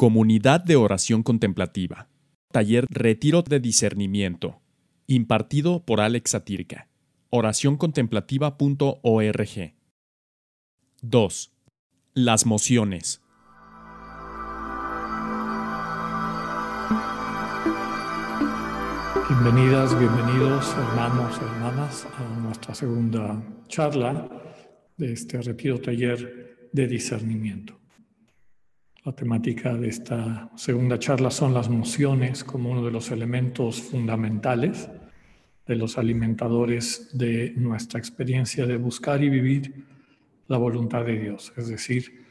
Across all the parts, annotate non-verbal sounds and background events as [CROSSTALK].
Comunidad de Oración Contemplativa. Taller Retiro de Discernimiento. Impartido por Alex Satirka. Oracioncontemplativa.org. 2. Las mociones. Bienvenidas, bienvenidos hermanos, hermanas a nuestra segunda charla de este retiro taller de discernimiento. La temática de esta segunda charla son las mociones como uno de los elementos fundamentales de los alimentadores de nuestra experiencia de buscar y vivir la voluntad de Dios, es decir,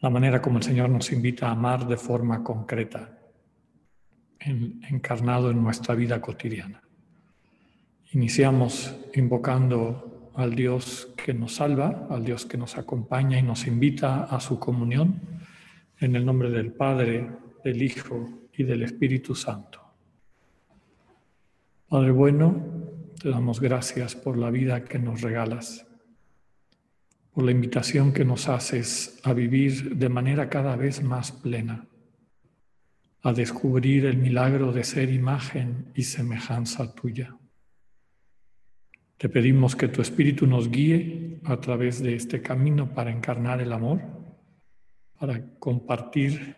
la manera como el Señor nos invita a amar de forma concreta, encarnado en nuestra vida cotidiana. Iniciamos invocando al Dios que nos salva, al Dios que nos acompaña y nos invita a su comunión en el nombre del Padre, del Hijo y del Espíritu Santo. Padre bueno, te damos gracias por la vida que nos regalas, por la invitación que nos haces a vivir de manera cada vez más plena, a descubrir el milagro de ser imagen y semejanza tuya. Te pedimos que tu Espíritu nos guíe a través de este camino para encarnar el amor para compartir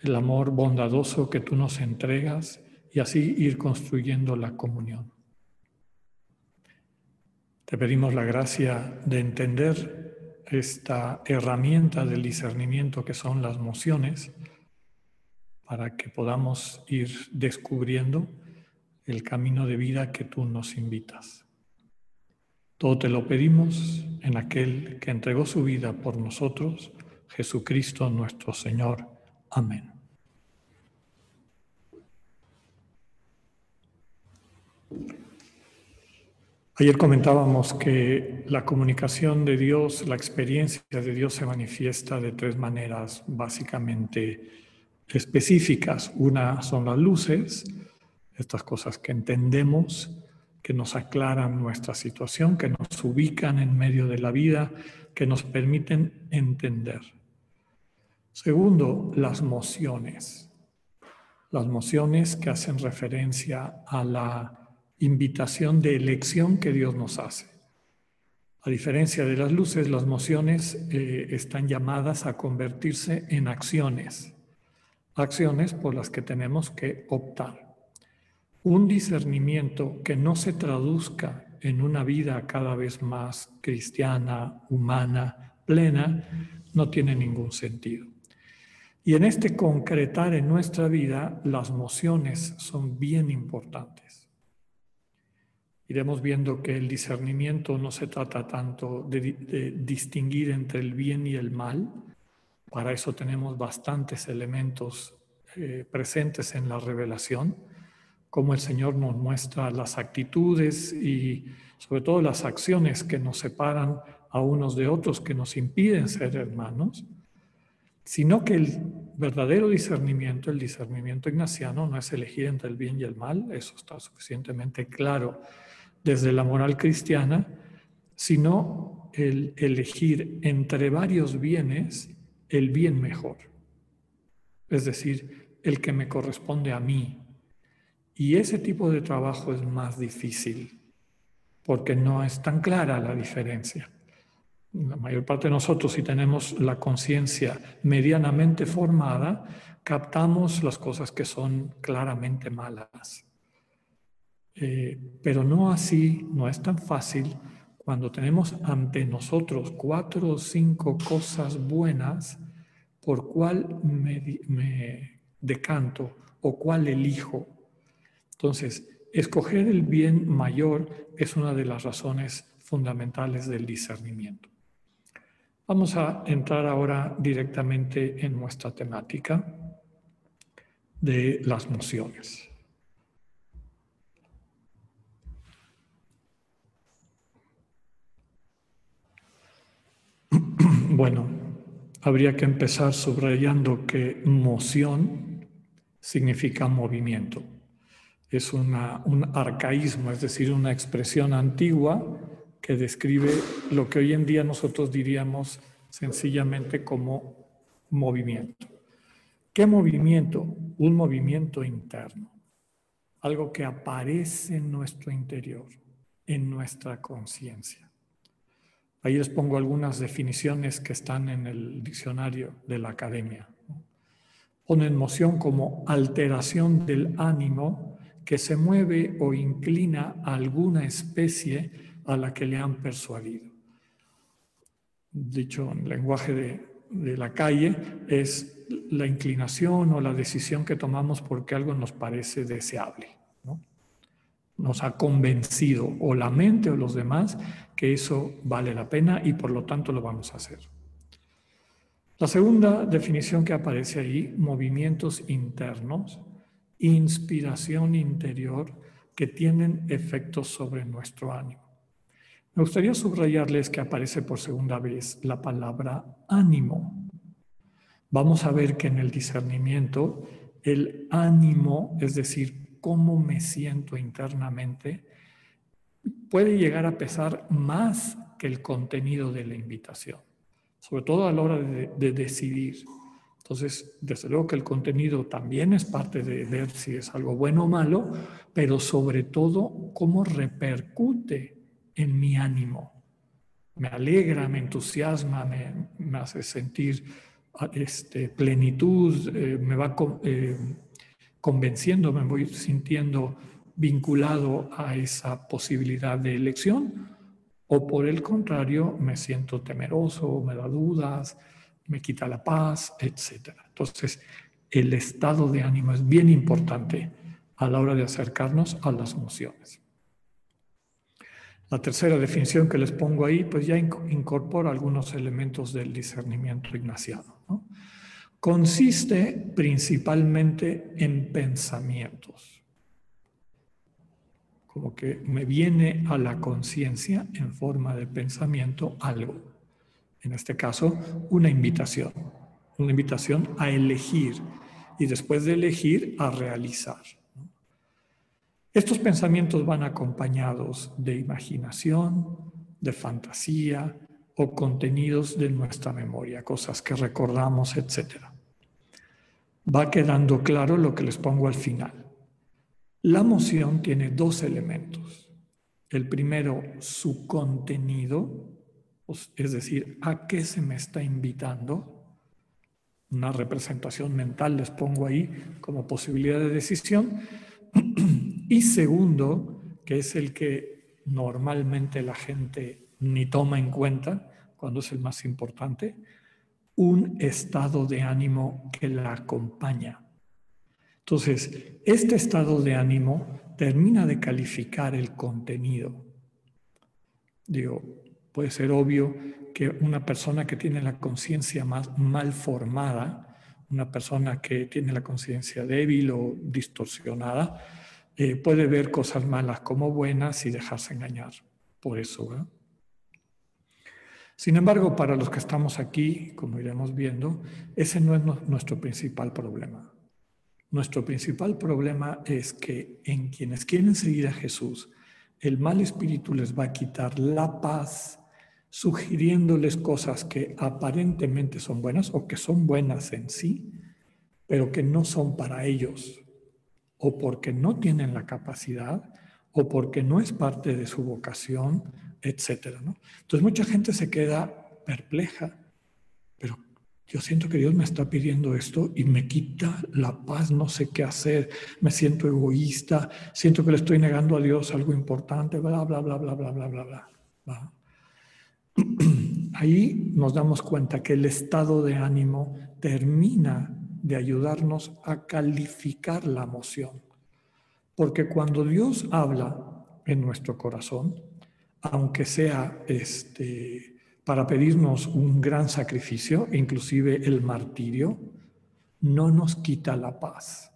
el amor bondadoso que tú nos entregas y así ir construyendo la comunión. Te pedimos la gracia de entender esta herramienta del discernimiento que son las mociones para que podamos ir descubriendo el camino de vida que tú nos invitas. Todo te lo pedimos en aquel que entregó su vida por nosotros Jesucristo nuestro Señor. Amén. Ayer comentábamos que la comunicación de Dios, la experiencia de Dios se manifiesta de tres maneras básicamente específicas. Una son las luces, estas cosas que entendemos, que nos aclaran nuestra situación, que nos ubican en medio de la vida, que nos permiten entender. Segundo, las mociones. Las mociones que hacen referencia a la invitación de elección que Dios nos hace. A diferencia de las luces, las mociones eh, están llamadas a convertirse en acciones, acciones por las que tenemos que optar. Un discernimiento que no se traduzca en una vida cada vez más cristiana, humana, plena, no tiene ningún sentido. Y en este concretar en nuestra vida, las mociones son bien importantes. Iremos viendo que el discernimiento no se trata tanto de, distinguir entre el bien y el mal. Para eso tenemos bastantes elementos eh, presentes en la revelación, como el Señor nos muestra las actitudes y sobre todo las acciones que nos separan a unos de otros, que nos impiden ser hermanos sino que el verdadero discernimiento, el discernimiento ignaciano, no es elegir entre el bien y el mal, eso está suficientemente claro desde la moral cristiana, sino el elegir entre varios bienes el bien mejor, es decir, el que me corresponde a mí. Y ese tipo de trabajo es más difícil, porque no es tan clara la diferencia la mayor parte de nosotros, si tenemos la conciencia medianamente formada, captamos las cosas que son claramente malas. Eh, pero no así, no es tan fácil cuando tenemos ante nosotros cuatro o cinco cosas buenas, por cuál me, me decanto o cuál elijo. Entonces, escoger el bien mayor es una de las razones fundamentales del discernimiento. Vamos a entrar ahora directamente en nuestra temática de las mociones. [CLEARS THROAT] Bueno, habría que empezar subrayando que moción significa movimiento. Es un arcaísmo, es decir, una expresión antigua que describe lo que hoy en día nosotros diríamos sencillamente como movimiento. ¿Qué movimiento? Un movimiento interno, algo que aparece en nuestro interior, en nuestra conciencia. Ahí les pongo algunas definiciones que están en el diccionario de la academia. Ponen moción como alteración del ánimo que se mueve o inclina a alguna especie a la que le han persuadido. Dicho en lenguaje de, de la calle, es la inclinación o la decisión que tomamos porque algo nos parece deseable. ¿no? Nos ha convencido o la mente o los demás que eso vale la pena y por lo tanto lo vamos a hacer. La segunda definición que aparece ahí, movimientos internos, inspiración interior que tienen efectos sobre nuestro ánimo. Me gustaría subrayarles que aparece por segunda vez la palabra ánimo. Vamos a ver que en el discernimiento el ánimo, es decir, cómo me siento internamente, puede llegar a pesar más que el contenido de la invitación, sobre todo a la hora de, decidir. Entonces, desde luego que el contenido también es parte de ver si es algo bueno o malo, pero sobre todo cómo repercute en mi ánimo. Me alegra, me entusiasma, me, me hace sentir este, plenitud, eh, me va eh, convenciendo, me voy sintiendo vinculado a esa posibilidad de elección, o por el contrario, me siento temeroso, me da dudas, me quita la paz, etc. Entonces, el estado de ánimo es bien importante a la hora de acercarnos a las emociones. La tercera definición que les pongo ahí, pues ya incorpora algunos elementos del discernimiento ignaciano. Consiste principalmente en pensamientos. Como que me viene a la conciencia en forma de pensamiento algo. En este caso, una invitación. Una invitación a elegir y después de elegir a realizar. Estos pensamientos van acompañados de imaginación, de fantasía o contenidos de nuestra memoria, cosas que recordamos, etc. Va quedando claro lo que les pongo al final. La emoción tiene dos elementos. El primero, su contenido, es decir, a qué se me está invitando. Una representación mental les pongo ahí como posibilidad de decisión. [CLEARS THROAT] Y segundo, que es el que normalmente la gente ni toma en cuenta cuando es el más importante, un estado de ánimo que la acompaña. Entonces, este estado de ánimo termina de calificar el contenido. Digo, puede ser obvio que una persona que tiene la conciencia más mal formada, una persona que tiene la conciencia débil o distorsionada, eh, puede ver cosas malas como buenas y dejarse engañar por eso. Sin embargo, para los que estamos aquí, como iremos viendo, ese no es nuestro principal problema. Nuestro principal problema es que en quienes quieren seguir a Jesús, el mal espíritu les va a quitar la paz, sugiriéndoles cosas que aparentemente son buenas o que son buenas en sí, pero que no son para ellos, o porque no tienen la capacidad o porque no es parte de su vocación, etc. Entonces mucha gente se queda perpleja, pero yo siento que Dios me está pidiendo esto y me quita la paz, no sé qué hacer, me siento egoísta, siento que le estoy negando a Dios algo importante, bla, bla, bla, bla, bla, bla, bla, bla. [CLEARS THROAT] Ahí nos damos cuenta que el estado de ánimo termina de ayudarnos a calificar la emoción. Porque cuando Dios habla en nuestro corazón, aunque sea este, para pedirnos un gran sacrificio, inclusive el martirio, no nos quita la paz.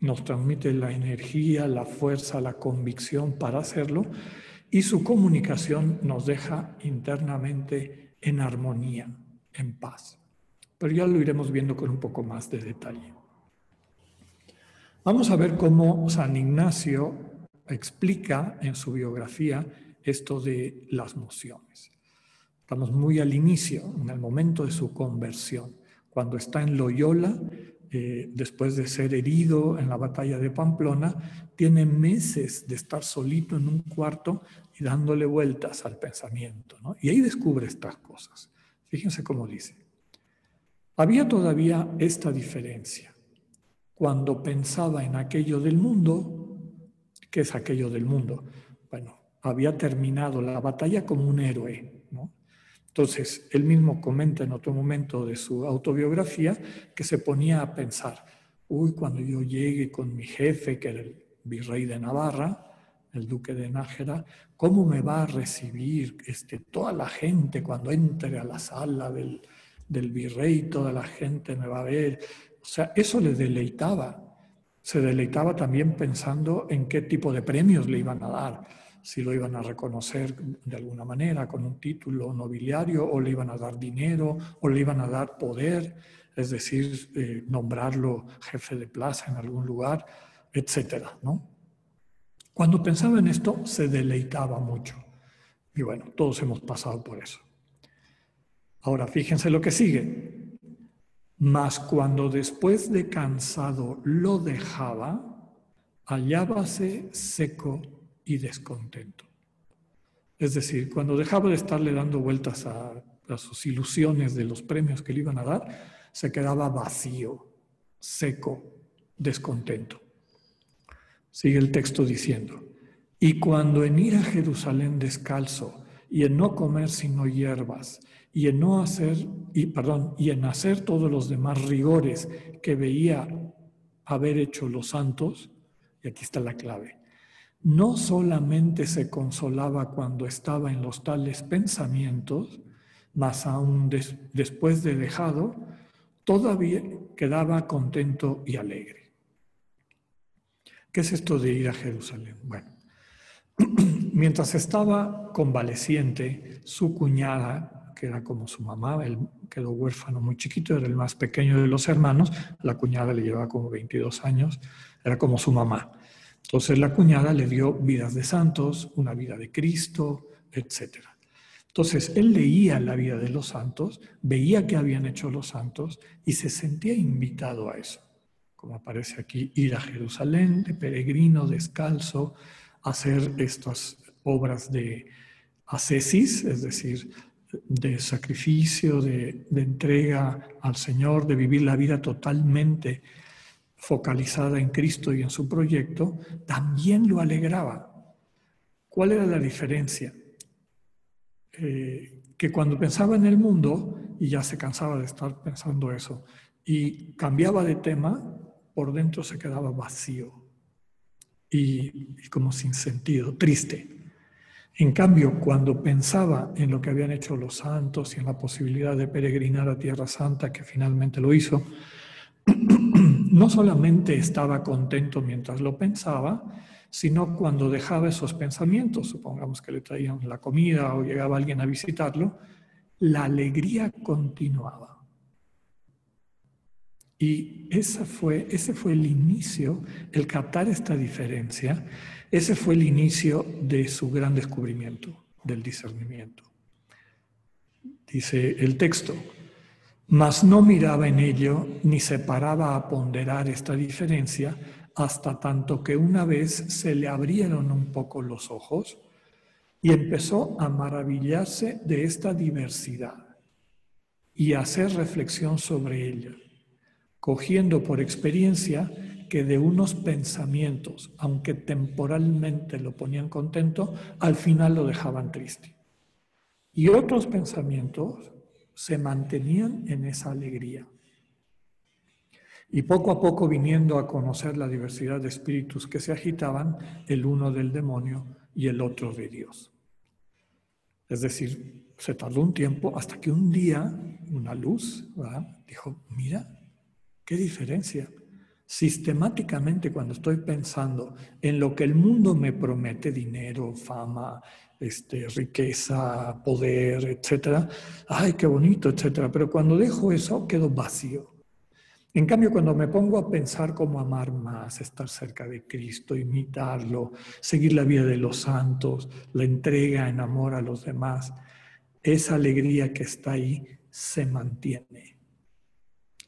Nos transmite la energía, la fuerza, la convicción para hacerlo y su comunicación nos deja internamente en armonía, en paz pero ya lo iremos viendo con un poco más de detalle. Vamos a ver cómo San Ignacio explica en su biografía esto de las mociones. Estamos muy al inicio, en el momento de su conversión, Cuando está en Loyola, eh, después de ser herido en la batalla de Pamplona, tiene meses de estar solito en un cuarto y dándole vueltas al pensamiento. Y ahí descubre estas cosas. Fíjense cómo dice. Había todavía esta diferencia. Cuando pensaba en aquello del mundo, ¿qué es aquello del mundo? Bueno, había terminado la batalla como un héroe. Entonces, él mismo comenta en otro momento de su autobiografía que se ponía a pensar, uy, cuando yo llegue con mi jefe, que era el virrey de Navarra, el duque de Nájera, ¿cómo me va a recibir este, toda la gente cuando entre a la sala del, del virrey? Toda la gente me va a ver. O sea, eso le deleitaba. Se deleitaba también pensando en qué tipo de premios le iban a dar si lo iban a reconocer de alguna manera con un título nobiliario o le iban a dar dinero o le iban a dar poder, es decir, eh, nombrarlo jefe de plaza en algún lugar, etcétera, ¿no? Cuando pensaba en esto se deleitaba mucho. Y bueno, todos hemos pasado por eso. Ahora, fíjense lo que sigue. Mas cuando después de cansado lo dejaba, hallábase seco y descontento. Es decir, cuando dejaba de estarle dando vueltas a, sus ilusiones de los premios que le iban a dar, se quedaba vacío, seco, descontento. Sigue el texto diciendo, y cuando en ir a Jerusalén descalzo y en no comer sino hierbas y en no hacer y perdón, y en hacer todos los demás rigores que veía haber hecho los santos, y aquí está la clave no solamente se consolaba cuando estaba en los tales pensamientos, mas aún después de dejado, todavía quedaba contento y alegre. ¿Qué es esto de ir a Jerusalén? Bueno, [CLEARS THROAT] mientras estaba convaleciente, su cuñada, que era como su mamá, él quedó huérfano muy chiquito, era el más pequeño de los hermanos, la cuñada le llevaba como 22 años, era como su mamá. Entonces la cuñada le dio vidas de santos, una vida de Cristo, etc. Entonces él leía la vida de los santos, veía que habían hecho los santos y se sentía invitado a eso. Como aparece aquí, ir a Jerusalén de peregrino, descalzo, hacer estas obras de ascesis, es decir, de sacrificio, de, entrega al Señor, de vivir la vida totalmente focalizada en Cristo y en su proyecto, también lo alegraba. ¿Cuál era la diferencia? Eh, que cuando pensaba en el mundo, y ya se cansaba de estar pensando eso, y cambiaba de tema, por dentro se quedaba vacío y, y como sin sentido, triste. En cambio, cuando pensaba en lo que habían hecho los santos y en la posibilidad de peregrinar a Tierra Santa, que finalmente lo hizo, [CLEARS THROAT] no solamente estaba contento mientras lo pensaba, sino cuando dejaba esos pensamientos, supongamos que le traían la comida o llegaba alguien a visitarlo, la alegría continuaba. Y ese fue, ese fue el inicio, el captar esta diferencia, ese fue el inicio de su gran descubrimiento, del discernimiento. Dice el texto, mas no miraba en ello ni se paraba a ponderar esta diferencia hasta tanto que una vez se le abrieron un poco los ojos y empezó a maravillarse de esta diversidad y a hacer reflexión sobre ella, cogiendo por experiencia que de unos pensamientos, aunque temporalmente lo ponían contento, al final lo dejaban triste. Y otros pensamientos se mantenían en esa alegría. Y poco a poco viniendo a conocer la diversidad de espíritus que se agitaban, el uno del demonio y el otro de Dios. Es decir, se tardó un tiempo hasta que un día una luz dijo, mira, qué diferencia. Sistemáticamente cuando estoy pensando en lo que el mundo me promete, dinero, fama, este, riqueza, poder, etcétera, ay, qué bonito, etcétera. Pero cuando dejo eso, quedo vacío. En cambio, cuando me pongo a pensar cómo amar más, estar cerca de Cristo, imitarlo, seguir la vida de los santos, la entrega en amor a los demás, esa alegría que está ahí se mantiene.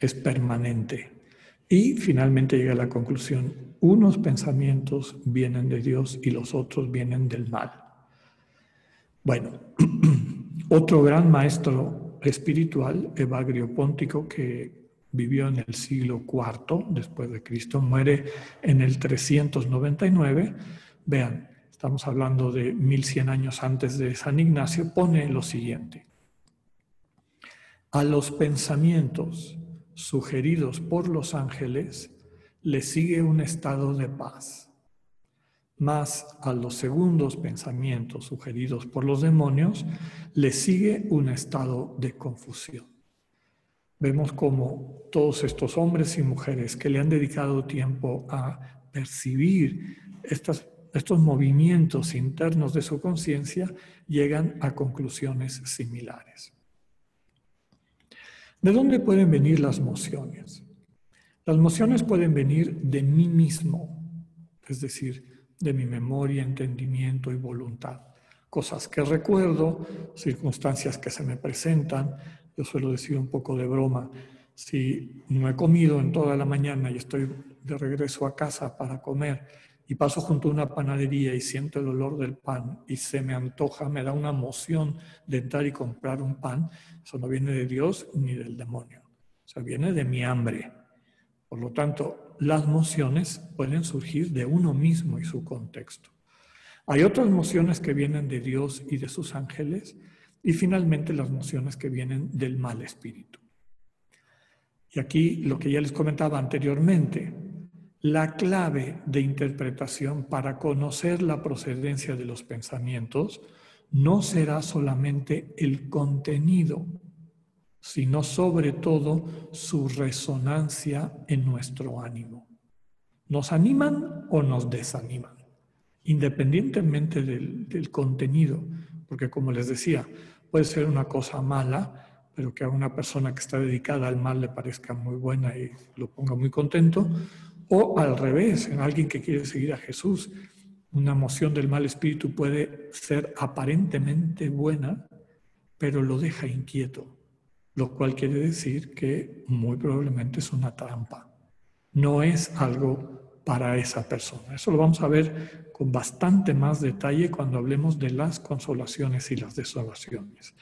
Es permanente. Y finalmente llega a la conclusión, unos pensamientos vienen de Dios y los otros vienen del mal. Bueno, [CLEARS THROAT] otro gran maestro espiritual, Evagrio Póntico, que vivió en el siglo IV después de Cristo, muere en el 399. Vean, estamos hablando de 1100 años antes de San Ignacio, pone lo siguiente. A los pensamientos sugeridos por los ángeles le sigue un estado de paz, más a los segundos pensamientos sugeridos por los demonios le sigue un estado de confusión. Vemos como todos estos hombres y mujeres que le han dedicado tiempo a percibir estos movimientos internos de su conciencia llegan a conclusiones similares. ¿De dónde pueden venir las mociones? Las mociones pueden venir de mí mismo, es decir, de mi memoria, entendimiento y voluntad. Cosas que recuerdo, circunstancias que se me presentan. Yo suelo decir un poco de broma, si no he comido en toda la mañana y estoy de regreso a casa para comer y paso junto a una panadería y siento el olor del pan y se me antoja, me da una emoción de entrar y comprar un pan, eso no viene de Dios ni del demonio, o sea, viene de mi hambre. Por lo tanto, las mociones pueden surgir de uno mismo y su contexto. Hay otras mociones que vienen de Dios y de sus ángeles y finalmente las mociones que vienen del mal espíritu. Y aquí lo que ya les comentaba anteriormente, la clave de interpretación para conocer la procedencia de los pensamientos no será solamente el contenido, sino sobre todo su resonancia en nuestro ánimo. ¿Nos animan o nos desaniman? Independientemente del, contenido, porque como les decía, puede ser una cosa mala, pero que a una persona que está dedicada al mal le parezca muy buena y lo ponga muy contento, o al revés, en alguien que quiere seguir a Jesús, una emoción del mal espíritu puede ser aparentemente buena, pero lo deja inquieto, lo cual quiere decir que muy probablemente es una trampa. No es algo para esa persona. Eso lo vamos a ver con bastante más detalle cuando hablemos de las consolaciones y las desolaciones.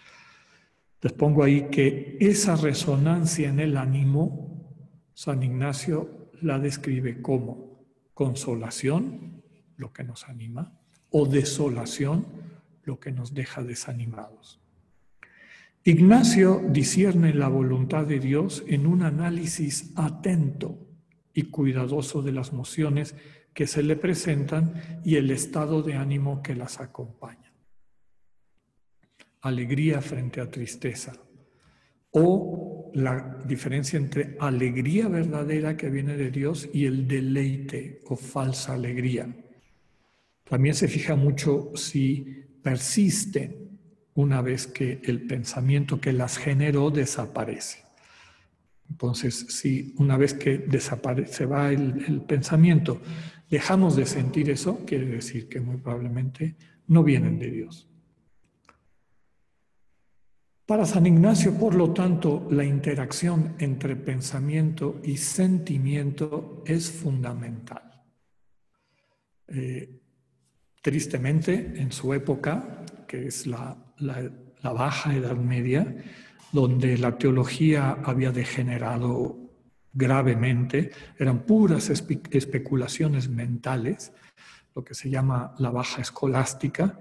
Les pongo ahí que esa resonancia en el ánimo, San Ignacio la describe como consolación, lo que nos anima, o desolación, lo que nos deja desanimados. Ignacio discierne la voluntad de Dios en un análisis atento y cuidadoso de las mociones que se le presentan y el estado de ánimo que las acompaña. Alegría frente a tristeza o la diferencia entre alegría verdadera que viene de Dios y el deleite o falsa alegría. También se fija mucho si persisten una vez que el pensamiento que las generó desaparece. Entonces, si una vez que desaparece, va el, el pensamiento, dejamos de sentir eso, quiere decir que muy probablemente no vienen de Dios. Para San Ignacio, por lo tanto, la interacción entre pensamiento y sentimiento es fundamental. Eh, tristemente, en su época, que es la, baja Edad Media, donde la teología había degenerado gravemente, eran puras especulaciones mentales, lo que se llama la baja escolástica,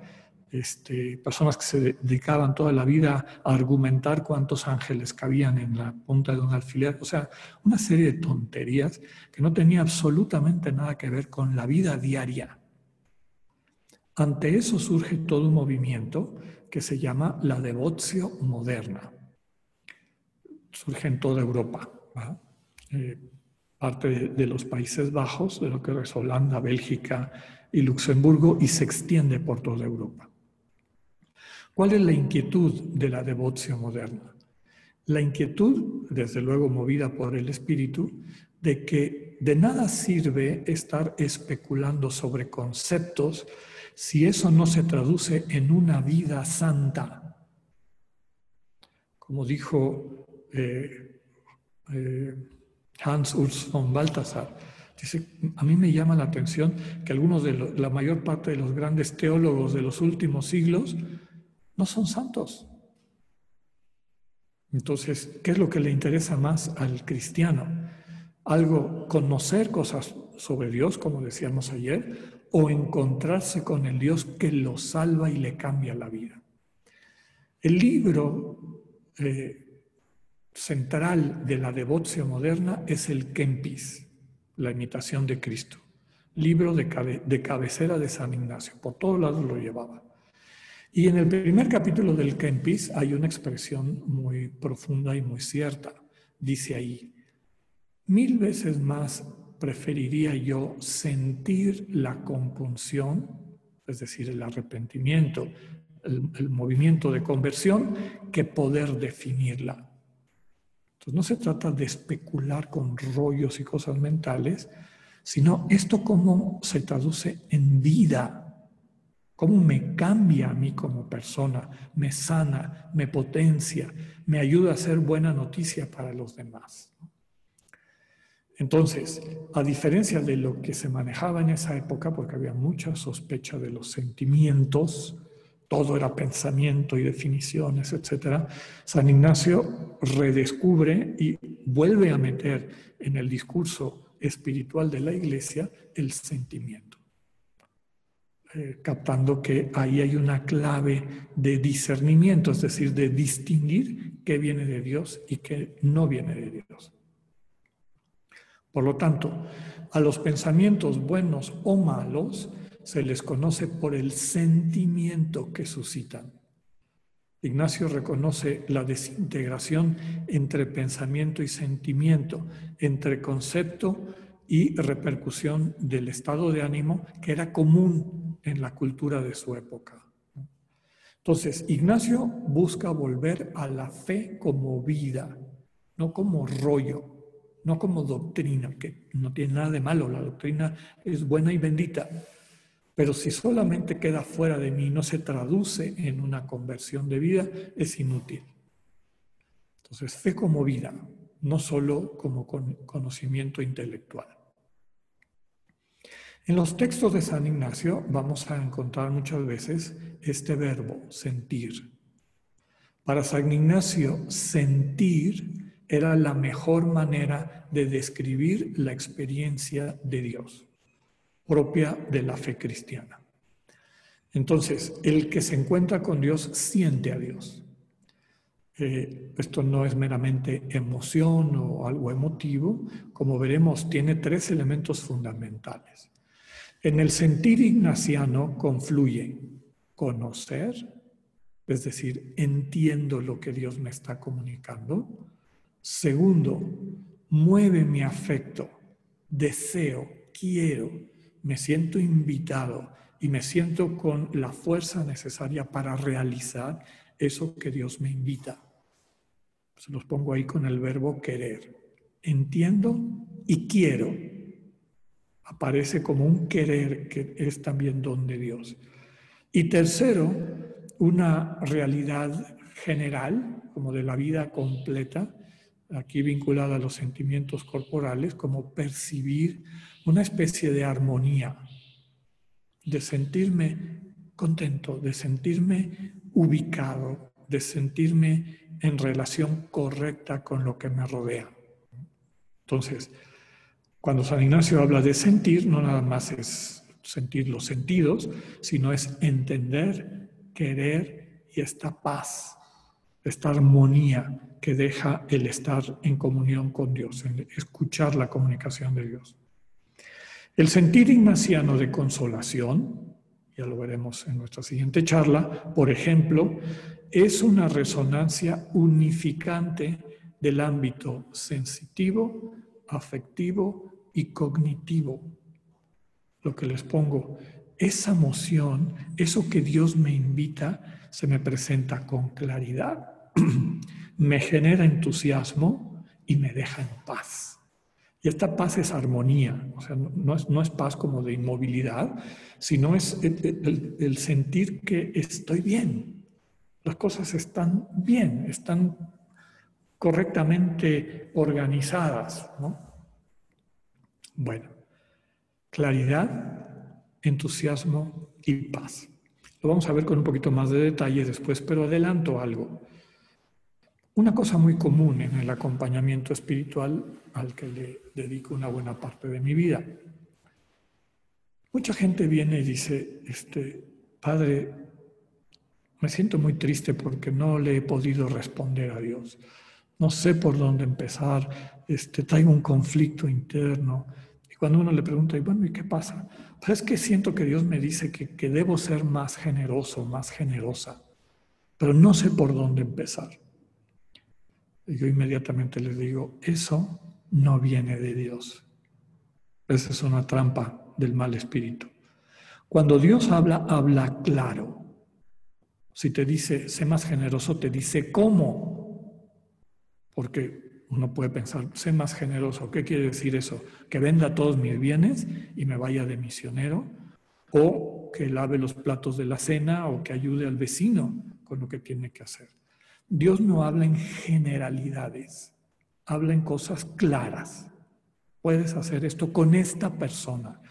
este, personas que se dedicaban toda la vida a argumentar cuántos ángeles cabían en la punta de un alfiler, o sea, una serie de tonterías que no tenía absolutamente nada que ver con la vida diaria. Ante eso surge todo un movimiento que se llama la devocio moderna. Surge en toda Europa, eh, parte de los Países Bajos, de lo que es Holanda, Bélgica y Luxemburgo, y se extiende por toda Europa. ¿Cuál es la inquietud de la devoción moderna? La inquietud, desde luego movida por el espíritu, de que de nada sirve estar especulando sobre conceptos si eso no se traduce en una vida santa. Como dijo eh, eh, Hans Urs von Balthasar, a mí me llama la atención que algunos de la mayor parte de los grandes teólogos de los últimos siglos no son santos. Entonces, ¿qué es lo que le interesa más al cristiano? Algo, conocer cosas sobre Dios, como decíamos ayer, o encontrarse con el Dios que lo salva y le cambia la vida. El libro eh, central de la devoción moderna es el Kempis, la imitación de Cristo, libro de, de cabecera de San Ignacio, por todos lados lo llevaba. Y en el primer capítulo del Kempis hay una expresión muy profunda y muy cierta. Dice ahí, mil veces más preferiría yo sentir la compunción, es decir, el arrepentimiento, el, movimiento de conversión, que poder definirla. Entonces no se trata de especular con rollos y cosas mentales, sino esto cómo se traduce en vida, cómo me cambia a mí como persona, me sana, me potencia, me ayuda a ser buena noticia para los demás. Entonces, a diferencia de lo que se manejaba en esa época, porque había mucha sospecha de los sentimientos, todo era pensamiento y definiciones, etc., San Ignacio redescubre y vuelve a meter en el discurso espiritual de la iglesia el sentimiento, eh, captando que ahí hay una clave de discernimiento, es decir, de distinguir qué viene de Dios y qué no viene de Dios. Por lo tanto, a los pensamientos buenos o malos se les conoce por el sentimiento que suscitan. Ignacio reconoce la desintegración entre pensamiento y sentimiento, entre concepto y repercusión del estado de ánimo que era común en la cultura de su época. Entonces, Ignacio busca volver a la fe como vida, no como rollo no como doctrina, que no tiene nada de malo, la doctrina es buena y bendita, pero si solamente queda fuera de mí y no se traduce en una conversión de vida, es inútil. Entonces, fe como vida, no solo como conocimiento intelectual. En los textos de San Ignacio vamos a encontrar muchas veces este verbo, sentir. Para San Ignacio, sentir era la mejor manera de describir la experiencia de Dios, propia de la fe cristiana. Entonces, el que se encuentra con Dios siente a Dios. Eh, esto no es meramente emoción o algo emotivo, como veremos, tiene tres elementos fundamentales. En el sentir ignaciano confluye conocer, es decir, entiendo lo que Dios me está comunicando, Segundo, mueve mi afecto, deseo, quiero, me siento invitado y me siento con la fuerza necesaria para realizar eso que Dios me invita. Se los pongo ahí con el verbo querer. Entiendo y quiero. Aparece como un querer que es también don de Dios. Y tercero, una realidad general, como de la vida completa, aquí vinculada a los sentimientos corporales, como percibir una especie de armonía, de sentirme contento, de sentirme ubicado, de sentirme en relación correcta con lo que me rodea. Entonces, cuando San Ignacio habla de sentir, no nada más es sentir los sentidos, sino es entender, querer y esta paz, esta armonía que deja el estar en comunión con Dios, escuchar la comunicación de Dios. El sentir ignaciano de consolación, ya lo veremos en nuestra siguiente charla, por ejemplo, es una resonancia unificante del ámbito sensitivo, afectivo y cognitivo. Lo que les pongo, esa emoción, eso que Dios me invita, se me presenta con claridad [CLEARS THROAT] me genera entusiasmo y me deja en paz. Y esta paz es armonía, o sea, no es, no es paz como de inmovilidad, sino es el, sentir que estoy bien, las cosas están bien, están correctamente organizadas. Bueno, claridad, entusiasmo y paz. Lo vamos a ver con un poquito más de detalle después, pero adelanto algo. Una cosa muy común en el acompañamiento espiritual al que le dedico una buena parte de mi vida. Mucha gente viene y dice, este, padre, me siento muy triste porque no le he podido responder a Dios. No sé por dónde empezar, este, traigo un conflicto interno. Cuando uno le pregunta, y bueno, ¿y qué pasa? Pues es que siento que Dios me dice que, que debo ser más generoso, más generosa, pero no sé por dónde empezar. Y yo inmediatamente les digo, eso no viene de Dios. Esa es una trampa del mal espíritu. Cuando Dios habla, habla claro. Si te dice, sé más generoso, te dice cómo. Porque uno puede pensar, sé más generoso. ¿Qué quiere decir eso? Que venda todos mis bienes y me vaya de misionero. O que lave los platos de la cena o que ayude al vecino con lo que tiene que hacer. Dios no habla en generalidades, habla en cosas claras. Puedes hacer esto con esta persona,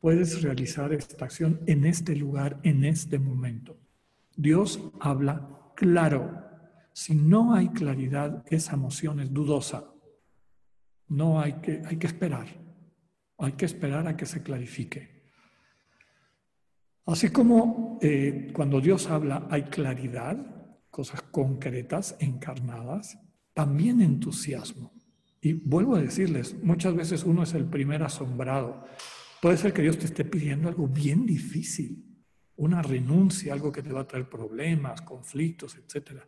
puedes realizar esta acción en este lugar, en este momento. Dios habla claro. Si no hay claridad, esa emoción es dudosa. No hay que, hay que esperar. Hay que esperar a que se clarifique. Así como eh, cuando Dios habla hay claridad, cosas concretas, encarnadas, también entusiasmo. Y vuelvo a decirles, muchas veces uno es el primer asombrado. Puede ser que Dios te esté pidiendo algo bien difícil, una renuncia, algo que te va a traer problemas, conflictos, etc.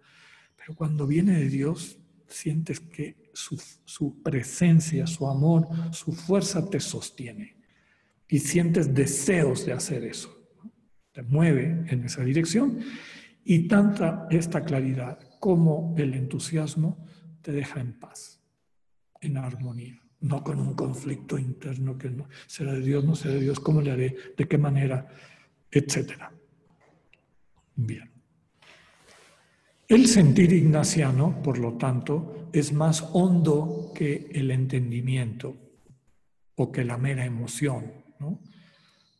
Pero cuando viene de Dios, sientes que su, su presencia, su amor, su fuerza te sostiene. Y sientes deseos de hacer eso. Te mueve en esa dirección. Y tanta esta claridad como el entusiasmo te deja en paz, en armonía, no con un conflicto interno que no será de Dios, no será de Dios, cómo le haré, de qué manera, etcétera. Bien. El sentir ignaciano, por lo tanto, es más hondo que el entendimiento o que la mera emoción.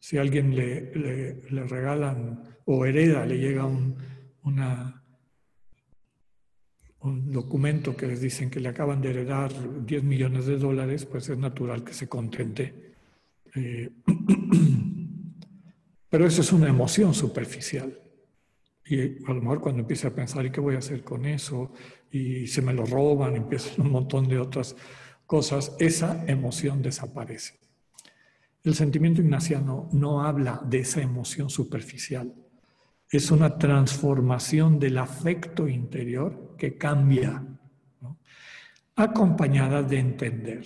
Si alguien le, le regalan o hereda, le llega un, una, un documento que les dicen que le acaban de heredar 10 millones de dólares, pues es natural que se contente. Eh, [CLEARS THROAT] pero eso es una emoción superficial. Y a lo mejor cuando empiece a pensar, ¿y qué voy a hacer con eso? Y se me lo roban, empiezan un montón de otras cosas, esa emoción desaparece. El sentimiento ignaciano no habla de esa emoción superficial, es una transformación del afecto interior que cambia, acompañada de entender,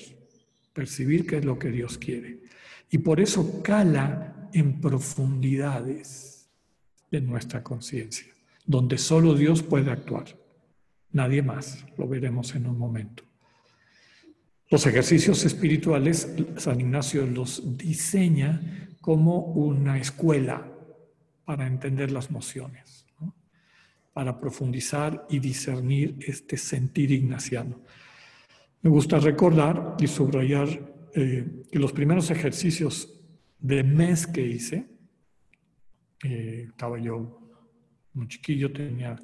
percibir qué es lo que Dios quiere. Y por eso cala en profundidades de nuestra conciencia, donde solo Dios puede actuar, nadie más, lo veremos en un momento. Los ejercicios espirituales, San Ignacio los diseña como una escuela para entender las nociones, para profundizar y discernir este sentir ignaciano. Me gusta recordar y subrayar eh, que los primeros ejercicios de mes que hice, eh, estaba yo muy chiquillo, tenía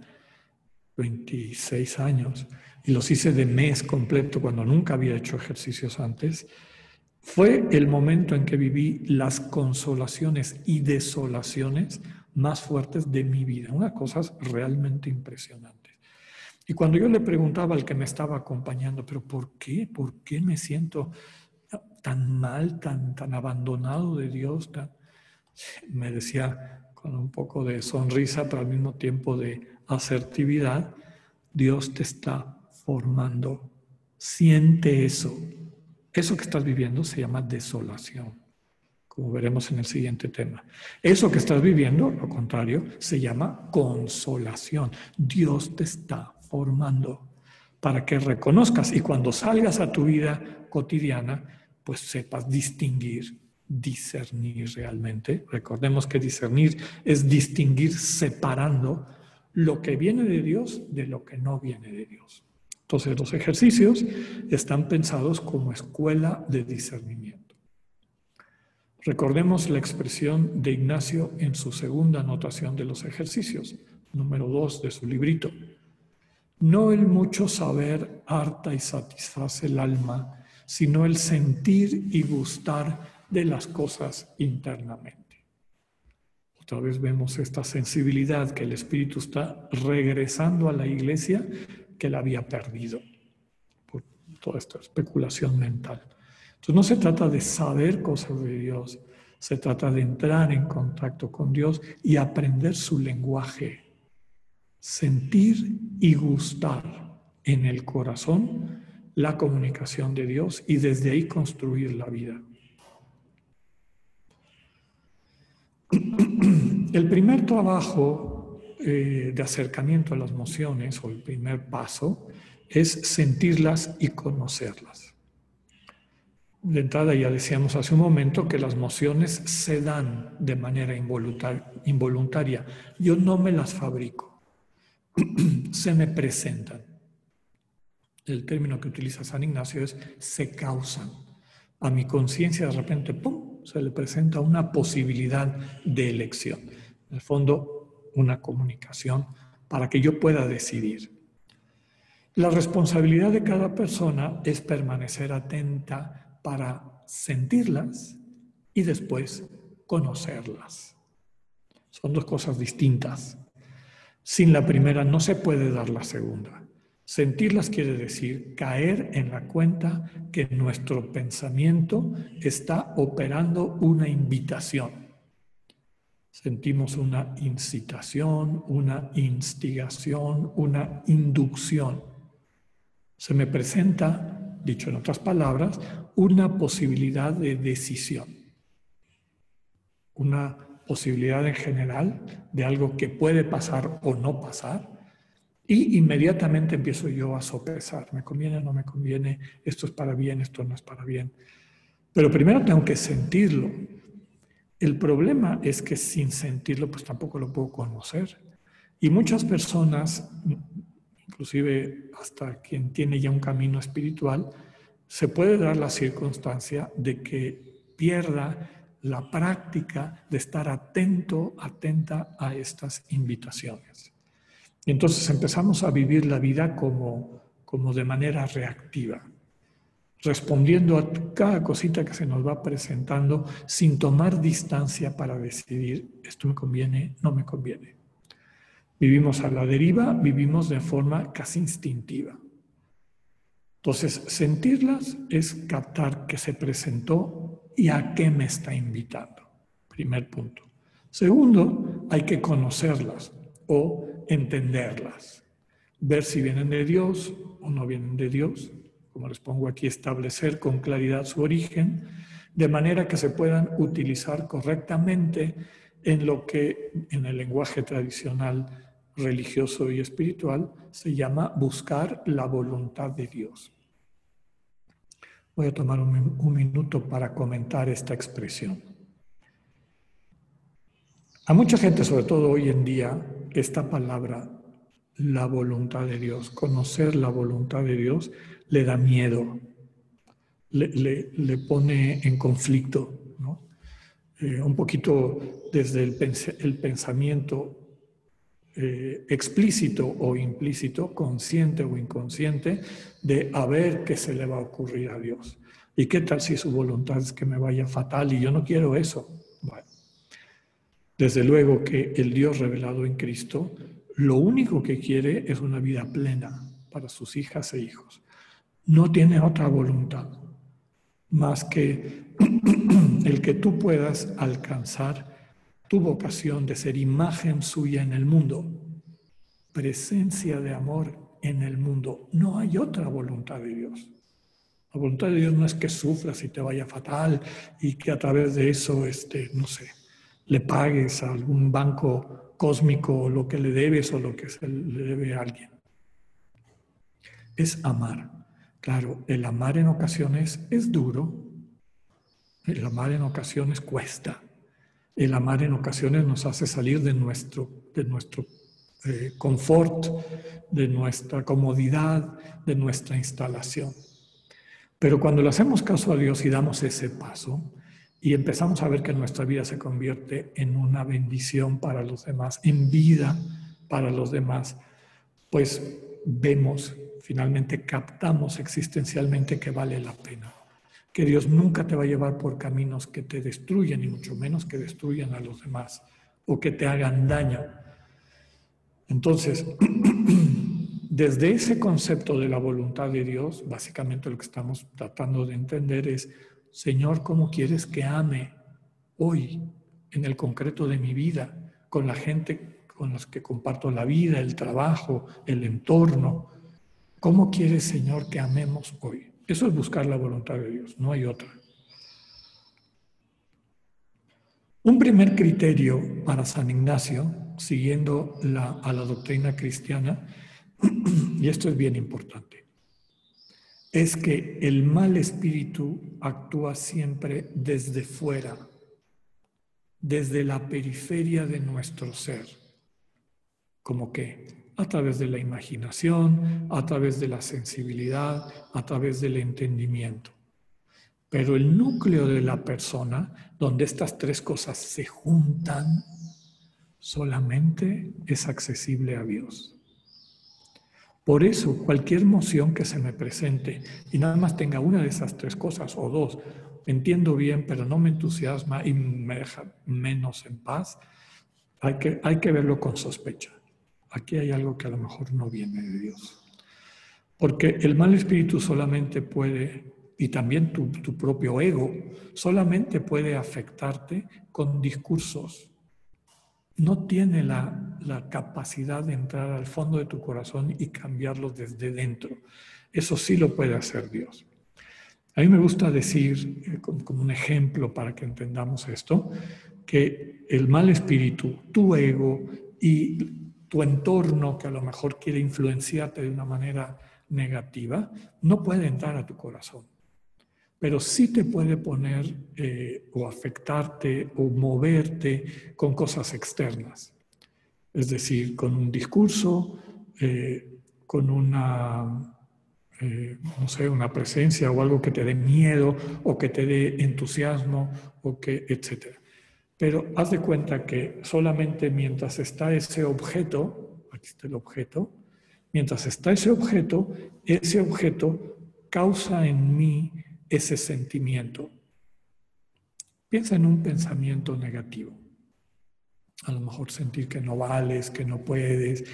26 años, y los hice de mes completo cuando nunca había hecho ejercicios antes, fue el momento en que viví las consolaciones y desolaciones más fuertes de mi vida, unas cosas realmente impresionantes. Y cuando yo le preguntaba al que me estaba acompañando, pero ¿por qué? ¿Por qué me siento tan mal, tan, tan abandonado de Dios? Me decía con un poco de sonrisa, pero al mismo tiempo de asertividad, Dios te está formando. Siente eso, eso que estás viviendo se llama desolación, como veremos en el siguiente tema. Eso que estás viviendo, lo contrario, se llama consolación. Dios te está formando para que reconozcas y cuando salgas a tu vida cotidiana, pues sepas distinguir, discernir realmente. Recordemos que discernir es distinguir separando lo que viene de Dios de lo que no viene de Dios. Entonces los ejercicios están pensados como escuela de discernimiento. Recordemos la expresión de Ignacio en su segunda anotación de los ejercicios, número dos de su librito. No el mucho saber harta y satisface el alma, sino el sentir y gustar de las cosas internamente. Otra vez vemos esta sensibilidad que el Espíritu está regresando a la iglesia que la había perdido por toda esta especulación mental. Entonces no se trata de saber cosas de Dios, se trata de entrar en contacto con Dios y aprender su lenguaje, sentir y gustar en el corazón la comunicación de Dios y desde ahí construir la vida. El primer trabajo eh, de acercamiento a las emociones, o el primer paso, es sentirlas y conocerlas. De entrada ya decíamos hace un momento que las emociones se dan de manera involuntaria. Yo no me las fabrico, [CLEARS THROAT] se me presentan. El término que utiliza San Ignacio es se causan. A mi conciencia de repente, ¡pum!, se le presenta una posibilidad de elección. En el fondo, una comunicación para que yo pueda decidir. La responsabilidad de cada persona es permanecer atenta para sentirlas y después conocerlas. Son dos cosas distintas. Sin la primera no se puede dar la segunda. Sentirlas quiere decir caer en la cuenta que nuestro pensamiento está operando una invitación. Sentimos una incitación, una instigación, una inducción. Se me presenta, dicho en otras palabras, una posibilidad de decisión. Una posibilidad en general de algo que puede pasar o no pasar y inmediatamente empiezo yo a sopesar, ¿me conviene o no me conviene? Esto es para bien, esto no es para bien. Pero primero tengo que sentirlo. El problema es que sin sentirlo, pues tampoco lo puedo conocer. Y muchas personas, inclusive hasta quien tiene ya un camino espiritual, se puede dar la circunstancia de que pierda la práctica de estar atento, atenta a estas invitaciones. Entonces empezamos a vivir la vida como, como de manera reactiva, respondiendo a cada cosita que se nos va presentando sin tomar distancia para decidir, esto me conviene, no me conviene. Vivimos a la deriva, vivimos de forma casi instintiva. Entonces, sentirlas es captar que se presentó y a qué me está invitando. Primer punto. Segundo, hay que conocerlas o entenderlas, ver si vienen de Dios o no vienen de Dios, como les pongo aquí, establecer con claridad su origen, de manera que se puedan utilizar correctamente en lo que en el lenguaje tradicional religioso y espiritual se llama buscar la voluntad de Dios. Voy a tomar un, un minuto para comentar esta expresión. A mucha gente, sobre todo hoy en día, esta palabra, la voluntad de Dios, conocer la voluntad de Dios, le da miedo, le, pone en conflicto, eh, un poquito desde el, pensamiento eh, explícito o implícito, consciente o inconsciente, de a ver qué se le va a ocurrir a Dios. ¿Y qué tal si su voluntad es que me vaya fatal y yo no quiero eso? Desde luego que el Dios revelado en Cristo lo único que quiere es una vida plena para sus hijas e hijos. No tiene otra voluntad más que [CLEARS THROAT] el que tú puedas alcanzar tu vocación de ser imagen suya en el mundo, presencia de amor en el mundo. No hay otra voluntad de Dios. La voluntad de Dios no es que sufras y te vaya fatal y que a través de eso, este, no sé, le pagues a algún banco cósmico lo que le debes o lo que se le debe a alguien. Es amar. Claro, el amar en ocasiones es duro, el amar en ocasiones cuesta, el amar en ocasiones nos hace salir de nuestro, de nuestro eh, confort, de nuestra comodidad, de nuestra instalación. Pero cuando le hacemos caso a Dios y damos ese paso y empezamos a ver que nuestra vida se convierte en una bendición para los demás, en vida para los demás, pues vemos, finalmente captamos existencialmente que vale la pena. Que Dios nunca te va a llevar por caminos que te destruyen, y mucho menos que destruyan a los demás o que te hagan daño. Entonces, [CLEARS THROAT] desde ese concepto de la voluntad de Dios, básicamente lo que estamos tratando de entender es, Señor, ¿cómo quieres que ame hoy, en el concreto de mi vida, con la gente con los que comparto la vida, el trabajo, el entorno. ¿Cómo quieres, Señor, que amemos hoy? Eso es buscar la voluntad de Dios, no hay otra. Un primer criterio para San Ignacio, siguiendo a la doctrina cristiana, [CLEARS THROAT] y esto es bien importante, es que el mal espíritu actúa siempre desde fuera, desde la periferia de nuestro ser. ¿Como que A través de la imaginación, a través de la sensibilidad, a través del entendimiento. Pero el núcleo de la persona, donde estas tres cosas se juntan, solamente es accesible a Dios. Por eso, cualquier emoción que se me presente y nada más tenga una de esas tres cosas o dos, entiendo bien, pero no me entusiasma y me deja menos en paz, hay que, hay que verlo con sospecha aquí hay algo que a lo mejor no viene de Dios. Porque el mal espíritu solamente puede, y también tu, propio ego, solamente puede afectarte con discursos. No tiene la, la capacidad de entrar al fondo de tu corazón y cambiarlos desde dentro. Eso sí lo puede hacer Dios. A mí me gusta decir, eh, como un ejemplo para que entendamos esto, que el mal espíritu, tu ego y tu entorno que a lo mejor quiere influenciarte de una manera negativa, no puede entrar a tu corazón. Pero sí te puede poner eh, o afectarte o moverte con cosas externas. Es decir, con un discurso, eh, con una, eh, no sé, una presencia o algo que te dé miedo o que te dé entusiasmo o que, etcétera. Pero haz de cuenta que solamente mientras está ese objeto, aquí está el objeto, mientras está ese objeto, ese objeto causa en mí ese sentimiento. Piensa en un pensamiento negativo. A lo mejor sentir que no vales, que no puedes,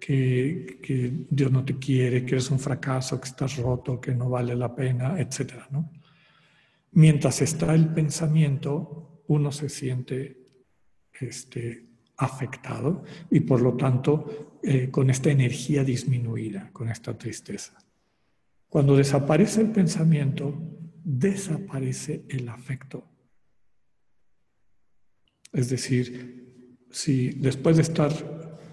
que, que, Dios no te quiere, que eres un fracaso, que estás roto, que no vale la pena, etc. ¿no? Mientras está el pensamiento, uno se siente este, afectado y por lo tanto eh, con esta energía disminuida, con esta tristeza. Cuando desaparece el pensamiento, desaparece el afecto. Es decir, si después de estar,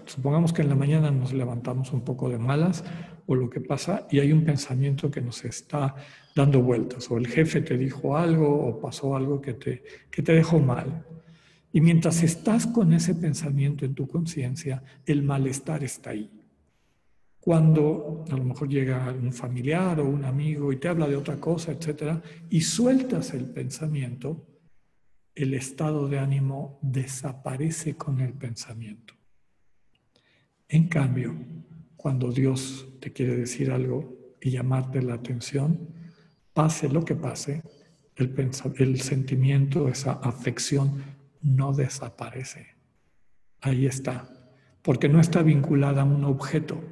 supongamos que en la mañana nos levantamos un poco de malas o lo que pasa y hay un pensamiento que nos está dando vueltas, o el jefe te dijo algo, o pasó algo que te, que te dejó mal. Y mientras estás con ese pensamiento en tu conciencia, el malestar está ahí. Cuando a lo mejor llega un familiar o un amigo y te habla de otra cosa, etcétera, y sueltas el pensamiento, el estado de ánimo desaparece con el pensamiento. En cambio, cuando Dios te quiere decir algo y llamarte la atención, pase lo que pase, el, el sentimiento, esa afección no desaparece. Ahí está, porque no está vinculada a un objeto,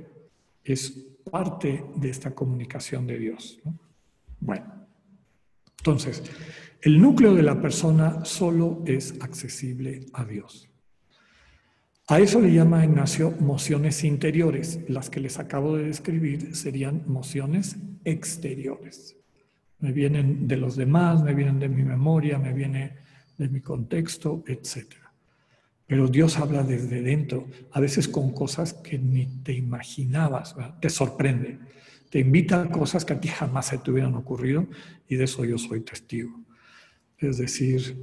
es parte de esta comunicación de Dios. Bueno, entonces, el núcleo de la persona solo es accesible a Dios. A eso le llama Ignacio mociones interiores. Las que les acabo de describir serían mociones exteriores me vienen de los demás, me vienen de mi memoria, me viene de mi contexto, etc. Pero Dios habla desde dentro, a veces con cosas que ni te imaginabas, te sorprende, te invita a cosas que a ti jamás se te hubieran ocurrido y de eso yo soy testigo. Es decir,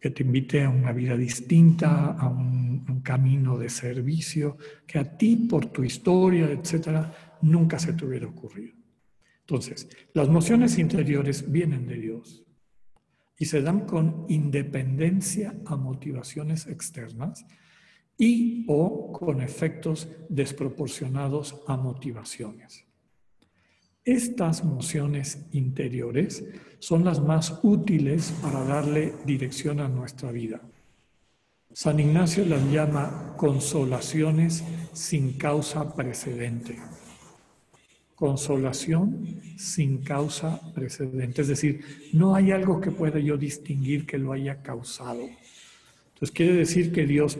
que te invite a una vida distinta, a un, un camino de servicio, que a ti por tu historia, etcétera, nunca se te hubiera ocurrido. Entonces, las mociones interiores vienen de Dios y se dan con independencia a motivaciones externas y o con efectos desproporcionados a motivaciones. Estas mociones interiores son las más útiles para darle dirección a nuestra vida. San Ignacio las llama consolaciones sin causa precedente. Consolación sin causa precedente. Es decir, no hay algo que pueda yo distinguir que lo haya causado. Entonces quiere decir que Dios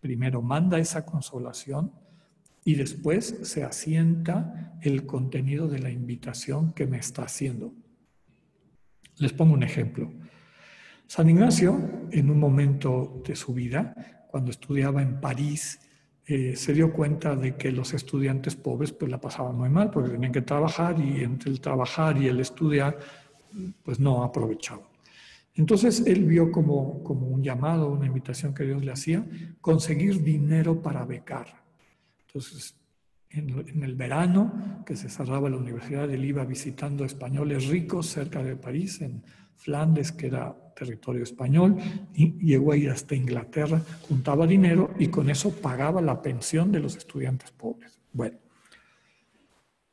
primero manda esa consolación y después se asienta el contenido de la invitación que me está haciendo. Les pongo un ejemplo. San Ignacio, en un momento de su vida, cuando estudiaba en París, eh, se dio cuenta de que los estudiantes pobres pues la pasaban muy mal porque tenían que trabajar y entre el trabajar y el estudiar pues no aprovechaban. Entonces él vio como, como un llamado, una invitación que Dios le hacía, conseguir dinero para becar. Entonces, en, el verano, que se cerraba la universidad, él iba visitando españoles ricos cerca de París, en Flandes, que era territorio español, y llegó a ir hasta Inglaterra, juntaba dinero y con eso pagaba la pensión de los estudiantes pobres. Bueno,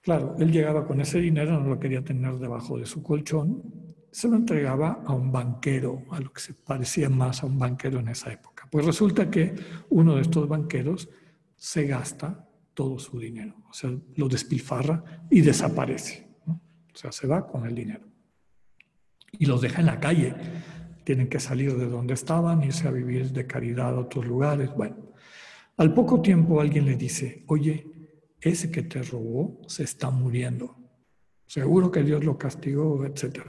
claro, él llegaba con ese dinero, no lo quería tener debajo de su colchón, se lo entregaba a un banquero, a lo que se parecía más a un banquero en esa época. Pues resulta que uno de estos banqueros se gasta todo su dinero, o sea, lo despilfarra y desaparece. O sea, se va con el dinero. Y los deja en la calle. Tienen que salir de donde estaban, irse a vivir de caridad a otros lugares. Bueno, al poco tiempo alguien le dice, oye, ese que te robó se está muriendo. Seguro que Dios lo castigó, etc.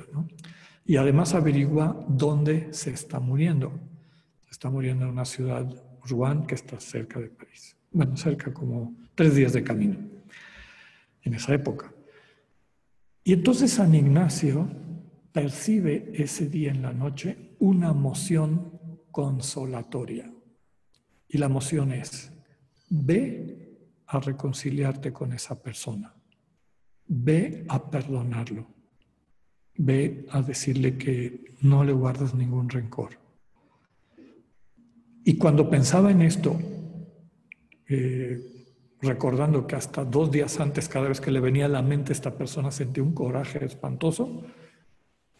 Y además averigua dónde se está muriendo. Se está muriendo en una ciudad, Rouen, que está cerca de París bueno, cerca como tres días de camino, en esa época. Y entonces San Ignacio percibe ese día en la noche una moción consolatoria. Y la moción es, ve a reconciliarte con esa persona, ve a perdonarlo, ve a decirle que no le guardas ningún rencor. Y cuando pensaba en esto, eh, recordando que hasta dos días antes, cada vez que le venía a la mente esta persona, sentía un coraje espantoso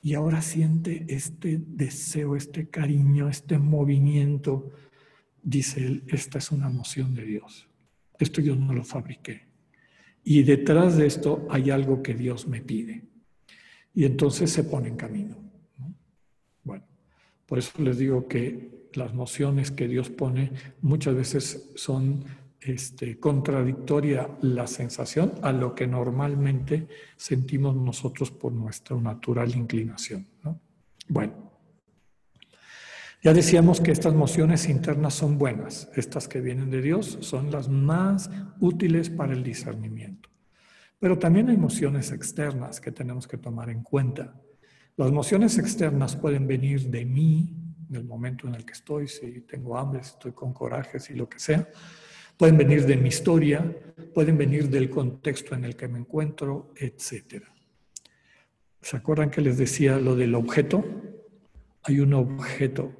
y ahora siente este deseo, este cariño, este movimiento. Dice él, esta es una emoción de Dios. Esto yo no lo fabriqué. Y detrás de esto hay algo que Dios me pide. Y entonces se pone en camino. Bueno, por eso les digo que las nociones que Dios pone muchas veces son este, contradictoria la sensación a lo que normalmente sentimos nosotros por nuestra natural inclinación. Bueno, ya decíamos que estas mociones internas son buenas, estas que vienen de Dios son las más útiles para el discernimiento. Pero también hay emociones externas que tenemos que tomar en cuenta. Las emociones externas pueden venir de mí, del momento en el que estoy, si tengo hambre, si estoy con coraje, si lo que sea. Pueden venir de mi historia, pueden venir del contexto en el que me encuentro, etc. ¿Se acuerdan que les decía lo del objeto? Hay un objeto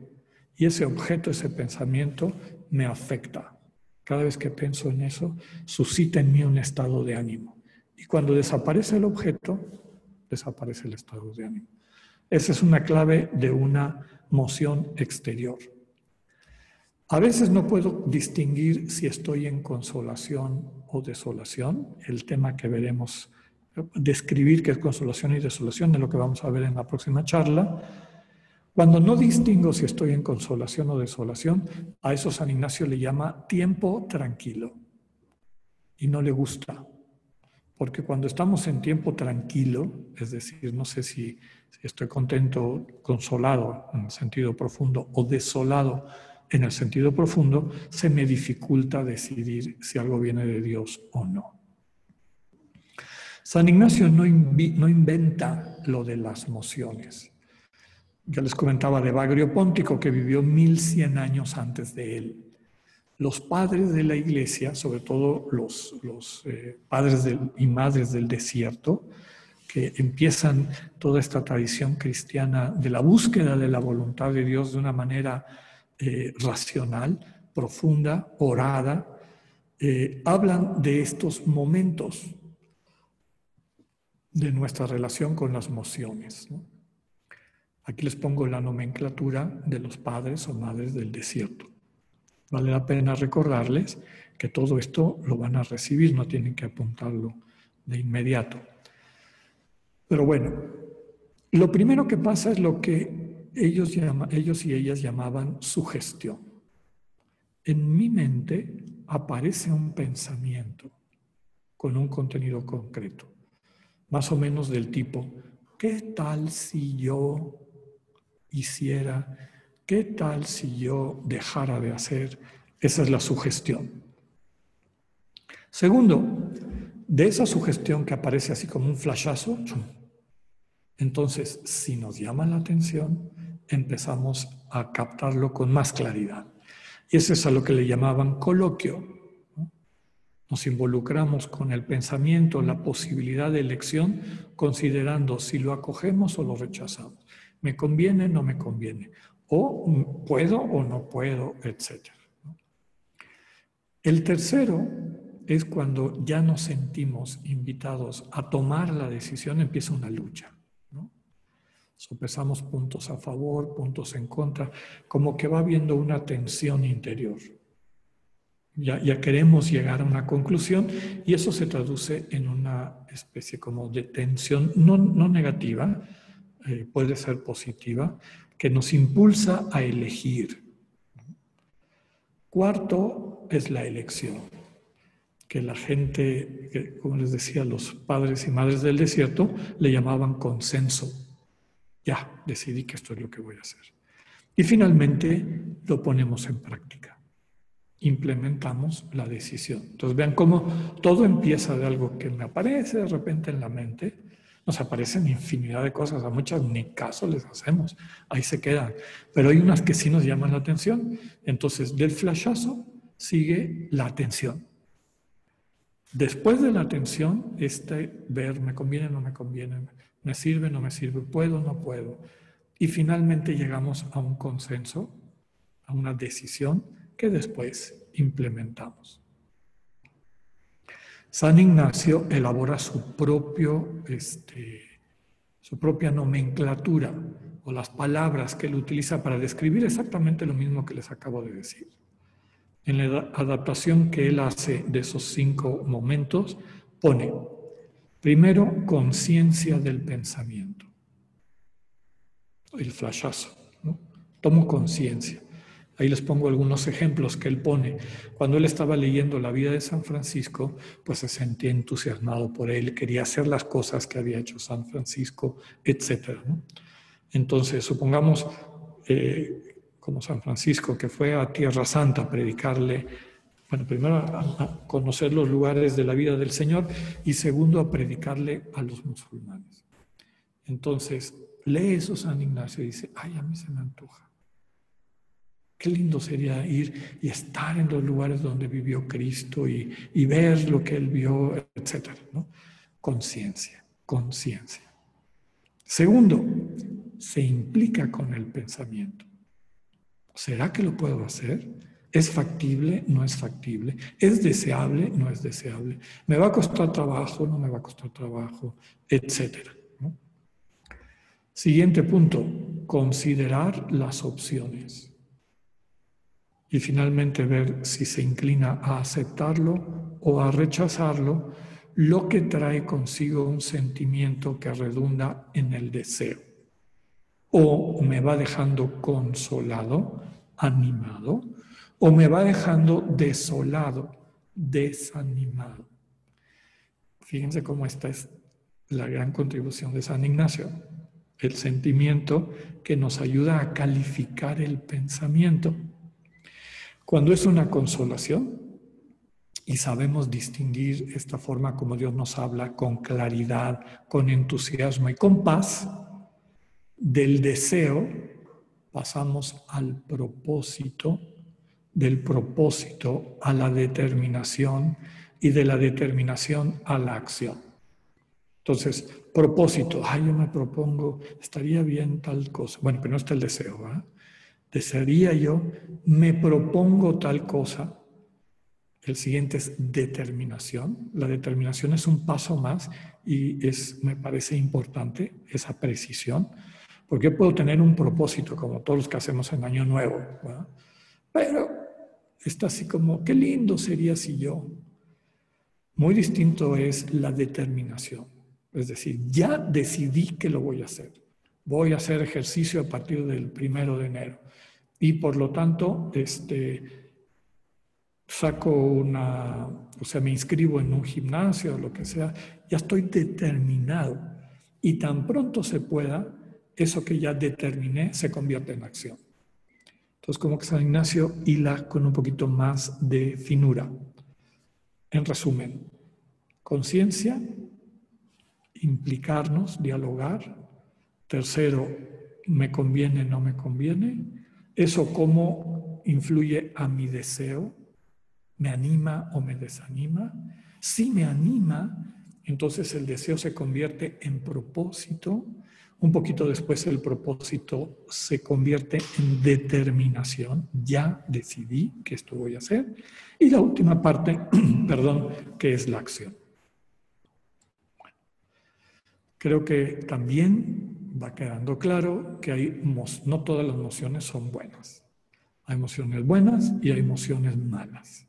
y ese objeto, ese pensamiento me afecta. Cada vez que pienso en eso, suscita en mí un estado de ánimo. Y cuando desaparece el objeto, desaparece el estado de ánimo. Esa es una clave de una moción exterior. A veces no puedo distinguir si estoy en consolación o desolación, el tema que veremos, describir qué es consolación y desolación, es lo que vamos a ver en la próxima charla. Cuando no distingo si estoy en consolación o desolación, a eso San Ignacio le llama tiempo tranquilo y no le gusta. Porque cuando estamos en tiempo tranquilo, es decir, no sé si estoy contento, consolado en sentido profundo o desolado en el sentido profundo, se me dificulta decidir si algo viene de Dios o no. San Ignacio no, no inventa lo de las mociones. Ya les comentaba de Bagrio Póntico, que vivió 1100 años antes de él. Los padres de la iglesia, sobre todo los, los eh, padres y madres del desierto, que empiezan toda esta tradición cristiana de la búsqueda de la voluntad de Dios de una manera eh, racional, profunda, orada, eh, hablan de estos momentos de nuestra relación con las emociones. Aquí les pongo la nomenclatura de los padres o madres del desierto. Vale la pena recordarles que todo esto lo van a recibir, no tienen que apuntarlo de inmediato. Pero bueno, lo primero que pasa es lo que ellos, ellos y ellas llamaban sugestión. En mi mente aparece un pensamiento con un contenido concreto, más o menos del tipo, ¿qué tal si yo hiciera? ¿Qué tal si yo dejara de hacer? Esa es la sugestión. Segundo, de esa sugestión que aparece así como un flashazo, entonces si nos llama la atención, empezamos a captarlo con más claridad. Y eso es a lo que le llamaban coloquio. Nos involucramos con el pensamiento, la posibilidad de elección, considerando si lo acogemos o lo rechazamos. ¿Me conviene o no me conviene? O puedo o no puedo, etc. El tercero es cuando ya nos sentimos invitados a tomar la decisión, empieza una lucha. Sopesamos puntos a favor, puntos en contra, como que va habiendo una tensión interior. Ya, queremos llegar a una conclusión y eso se traduce en una especie como de tensión no, no negativa, eh, puede ser positiva, que nos impulsa a elegir. Cuarto es la elección, que la gente, como les decía, los padres y madres del desierto le llamaban consenso ya, decidí que esto es lo que voy a hacer. Y finalmente lo ponemos en práctica. Implementamos la decisión. Entonces vean cómo todo empieza de algo que me aparece de repente en la mente. Nos aparecen infinidad de cosas, a muchas ni caso les hacemos, ahí se quedan. Pero hay unas que sí nos llaman la atención. Entonces del flashazo sigue la atención. Después de la atención, este ver, me conviene, no me conviene, ¿Me sirve? ¿No me sirve? ¿Puedo? ¿No puedo? Y finalmente llegamos a un consenso, a una decisión que después implementamos. San Ignacio elabora su, propio, este, su propia nomenclatura o las palabras que él utiliza para describir exactamente lo mismo que les acabo de decir. En la adaptación que él hace de esos cinco momentos, pone Primero, conciencia del pensamiento. El flashazo. Tomo conciencia. Ahí les pongo algunos ejemplos que él pone. Cuando él estaba leyendo la vida de San Francisco, pues se sentía entusiasmado por él, quería hacer las cosas que había hecho San Francisco, etc. Entonces, supongamos eh, como San Francisco, que fue a Tierra Santa a predicarle bueno, primero a, conocer los lugares de la vida del Señor y segundo a predicarle a los musulmanes. Entonces, lee eso San Ignacio y dice, ay, a mí se me antoja. Qué lindo sería ir y estar en los lugares donde vivió Cristo y, y ver lo que él vio, etc. ¿no? Conciencia, conciencia. Segundo, se implica con el pensamiento. ¿Será que lo puedo hacer? ¿Es factible? ¿No es factible? ¿Es deseable? ¿No es deseable? ¿Me va a costar trabajo? ¿No me va a costar trabajo? Etcétera. Siguiente punto, considerar las opciones. Y finalmente ver si se inclina a aceptarlo o a rechazarlo, lo que trae consigo un sentimiento que redunda en el deseo. O me va dejando consolado, animado, o me va dejando desolado, desanimado. Fíjense cómo esta es la gran contribución de San Ignacio, el sentimiento que nos ayuda a calificar el pensamiento. Cuando es una consolación y sabemos distinguir esta forma como Dios nos habla con claridad, con entusiasmo y con paz, Del deseo pasamos al propósito, del propósito a la determinación y de la determinación a la acción. Entonces, propósito, ay, yo me propongo, estaría bien tal cosa. Bueno, pero no está el deseo, ¿verdad? Desearía yo, me propongo tal cosa. El siguiente es determinación. La determinación es un paso más y es, me parece importante esa precisión, porque puedo tener un propósito como todos los que hacemos en Año Nuevo, pero está así como, qué lindo sería si yo. Muy distinto es la determinación. Es decir, ya decidí que lo voy a hacer. Voy a hacer ejercicio a partir del primero de enero. Y por lo tanto, este, saco una, o sea, me inscribo en un gimnasio o lo que sea, ya estoy determinado. Y tan pronto se pueda, eso que ya determiné se convierte en acción. Entonces, como que San Ignacio hila con un poquito más de finura. En resumen, conciencia, implicarnos, dialogar. Tercero, me conviene, no me conviene. Eso cómo influye a mi deseo, me anima o me desanima. Si me anima, entonces el deseo se convierte en propósito. Un poquito después el propósito se convierte en determinación. Ya decidí que esto voy a hacer. Y la última parte, [CLEARS THROAT] perdón, que es la acción. Creo que también va quedando claro que hay, no todas las emociones son buenas. Hay emociones buenas y hay emociones malas.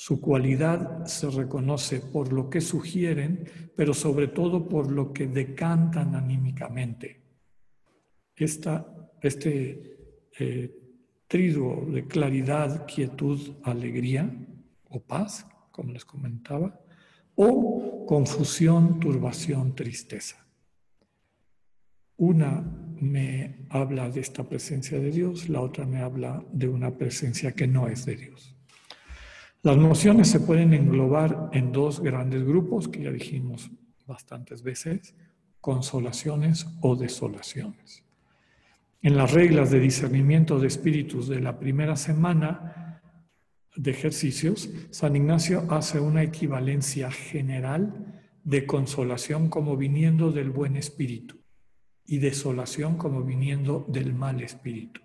Su cualidad se reconoce por lo que sugieren, pero sobre todo por lo que decantan anímicamente. Esta, este eh, triduo de claridad, quietud, alegría o paz, como les comentaba, o confusión, turbación, tristeza. Una me habla de esta presencia de Dios, la otra me habla de una presencia que no es de Dios. Las emociones se pueden englobar en dos grandes grupos que ya dijimos bastantes veces, consolaciones o desolaciones. En las reglas de discernimiento de espíritus de la primera semana de ejercicios, San Ignacio hace una equivalencia general de consolación como viniendo del buen espíritu y desolación como viniendo del mal espíritu.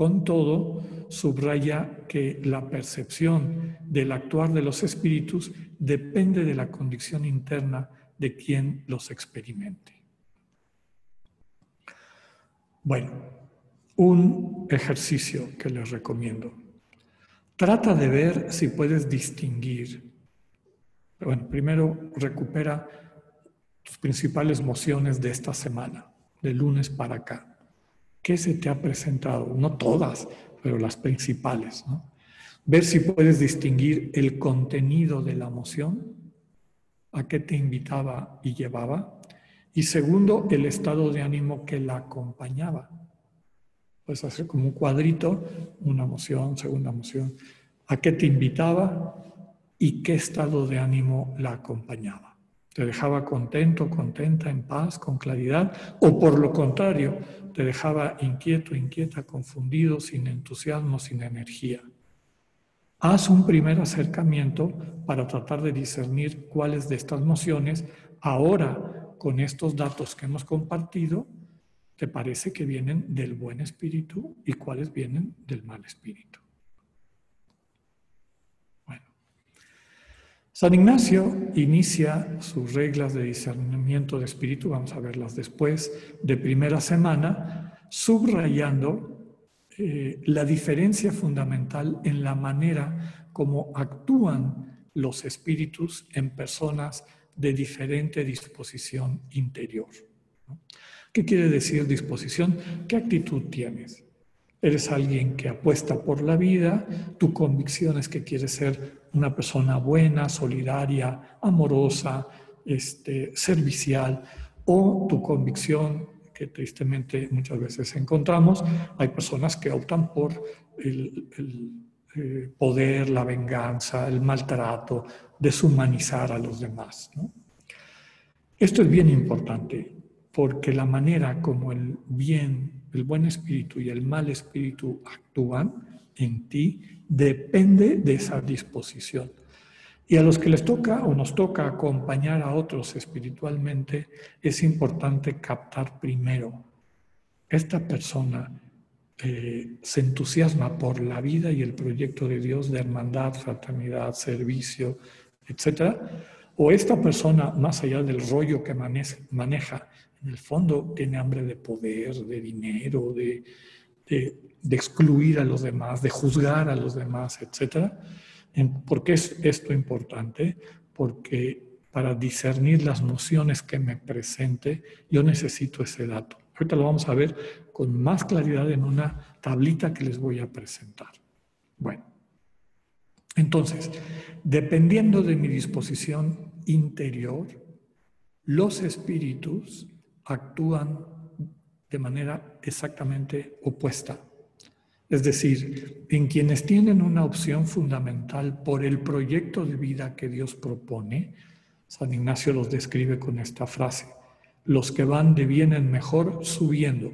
Con todo, subraya que la percepción del actuar de los espíritus depende de la condición interna de quien los experimente. Bueno, un ejercicio que les recomiendo. Trata de ver si puedes distinguir. Bueno, primero recupera tus principales mociones de esta semana, de lunes para acá. ¿Qué se te ha presentado? No todas, pero las principales. ¿no? Ver si puedes distinguir el contenido de la emoción, a qué te invitaba y llevaba. Y segundo, el estado de ánimo que la acompañaba. Puedes hacer como un cuadrito, una emoción, segunda emoción, a qué te invitaba y qué estado de ánimo la acompañaba. ¿Te dejaba contento, contenta, en paz, con claridad? ¿O por lo contrario, te dejaba inquieto, inquieta, confundido, sin entusiasmo, sin energía? Haz un primer acercamiento para tratar de discernir cuáles de estas nociones ahora, con estos datos que hemos compartido, ¿Te parece que vienen del buen espíritu y cuáles vienen del mal espíritu? Bueno, San Ignacio inicia sus reglas de discernimiento de espíritu, vamos a verlas después, de primera semana, subrayando eh, la diferencia fundamental en la manera como actúan los espíritus en personas de diferente disposición interior. ¿Qué quiere decir disposición? ¿Qué actitud tienes? Eres alguien que apuesta por la vida, tu convicción es que quieres ser una persona buena, solidaria, amorosa, este, servicial, o tu convicción, que tristemente muchas veces encontramos, hay personas que optan por el, eh, poder, la venganza, el maltrato, deshumanizar a los demás. Esto es bien importante. porque la manera como el bien, el buen espíritu y el mal espíritu actúan en ti depende de esa disposición. Y a los que les toca o nos toca acompañar a otros espiritualmente, es importante captar primero, esta persona eh, se entusiasma por la vida y el proyecto de Dios de hermandad, fraternidad, servicio, etc. O esta persona, más allá del rollo que maneja, en el fondo tiene hambre de poder, de dinero, de, excluir a los demás, de juzgar a los demás, etc. ¿Por qué es esto importante? Porque para discernir las nociones que me presente, yo necesito ese dato. Ahorita lo vamos a ver con más claridad en una tablita que les voy a presentar. Bueno, entonces, dependiendo de mi disposición interior, los espíritus actúan de manera exactamente opuesta. Es decir, en quienes tienen una opción fundamental por el proyecto de vida que Dios propone, San Ignacio los describe con esta frase, los que van de bien en mejor subiendo.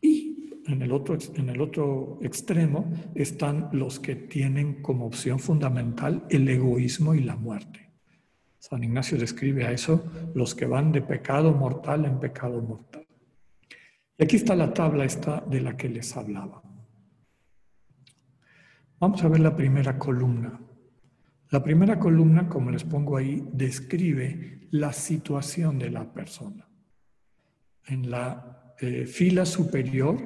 Y en el otro, en el otro extremo están los que tienen como opción fundamental el egoísmo y la muerte. San Ignacio describe a eso los que van de pecado mortal en pecado mortal. Y aquí está la tabla esta de la que les hablaba. Vamos a ver la primera columna. La primera columna, como les pongo ahí, describe la situación de la persona. En la eh, fila superior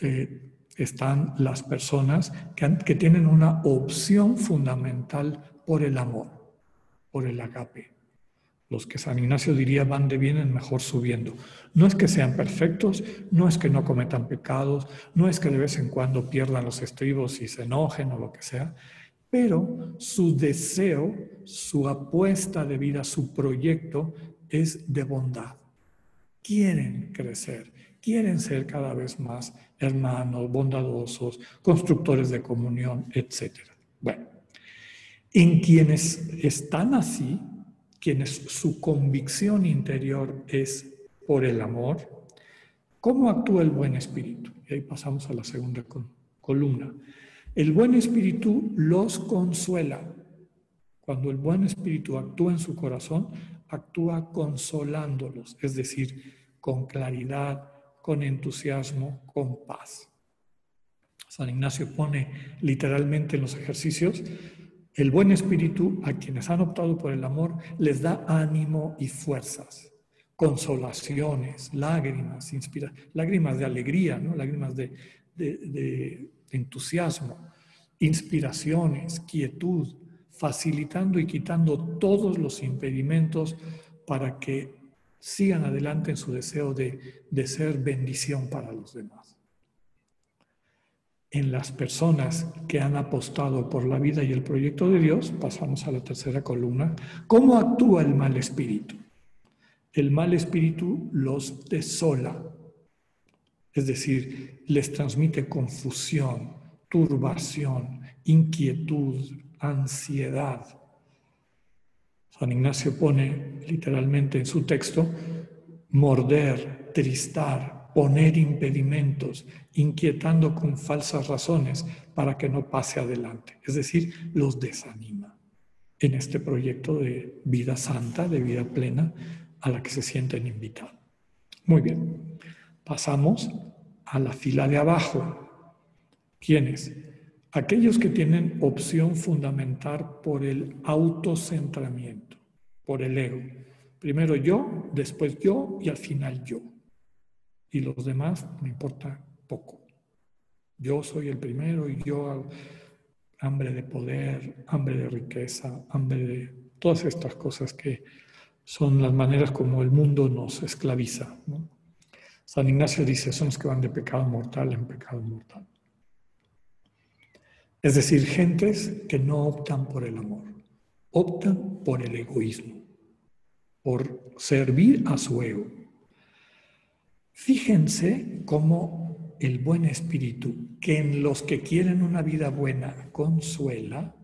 eh, están las personas que, que tienen una opción fundamental por el amor, por el agape. Los que San Ignacio diría van de bien en mejor subiendo. No es que sean perfectos, no es que no cometan pecados, no es que de vez en cuando pierdan los estribos y se enojen o lo que sea, pero su deseo, su apuesta de vida, su proyecto es de bondad. Quieren crecer, quieren ser cada vez más hermanos, bondadosos, constructores de comunión, etc. Bueno, en quienes están así, quienes su convicción interior es por el amor, ¿cómo actúa el buen espíritu? Y ahí pasamos a la segunda columna. El buen espíritu los consuela. Cuando el buen espíritu actúa en su corazón, actúa consolándolos, es decir, con claridad, con entusiasmo, con paz. San Ignacio pone literalmente en los ejercicios, el buen espíritu a quienes han optado por el amor les da ánimo y fuerzas, consolaciones, lágrimas, lágrimas de alegría, ¿no? lágrimas de, entusiasmo, inspiraciones, quietud, facilitando y quitando todos los impedimentos para que sigan adelante en su deseo de, de ser bendición para los demás. En las personas que han apostado por la vida y el proyecto de Dios, pasamos a la tercera columna, ¿cómo actúa el mal espíritu? El mal espíritu los desola, es decir, les transmite confusión, turbación, inquietud, ansiedad. San Ignacio pone literalmente en su texto, morder, tristar, poner impedimentos, inquietando con falsas razones para que no pase adelante. Es decir, los desanima en este proyecto de vida santa, de vida plena, a la que se sienten invitados. Muy bien, pasamos a la fila de abajo. ¿Quiénes? Aquellos que tienen opción fundamental por el autocentramiento, por el ego. Primero yo, después yo y al final yo. Y los demás me importa poco. Yo soy el primero y yo hambre de poder, hambre de riqueza, hambre de todas estas cosas que son las maneras como el mundo nos esclaviza. San Ignacio dice, son los que van de pecado mortal en pecado mortal. Es decir, gentes que no optan por el amor, optan por el egoísmo, por servir a su ego. Fíjense cómo el buen espíritu, que en los que quieren una vida buena consuela,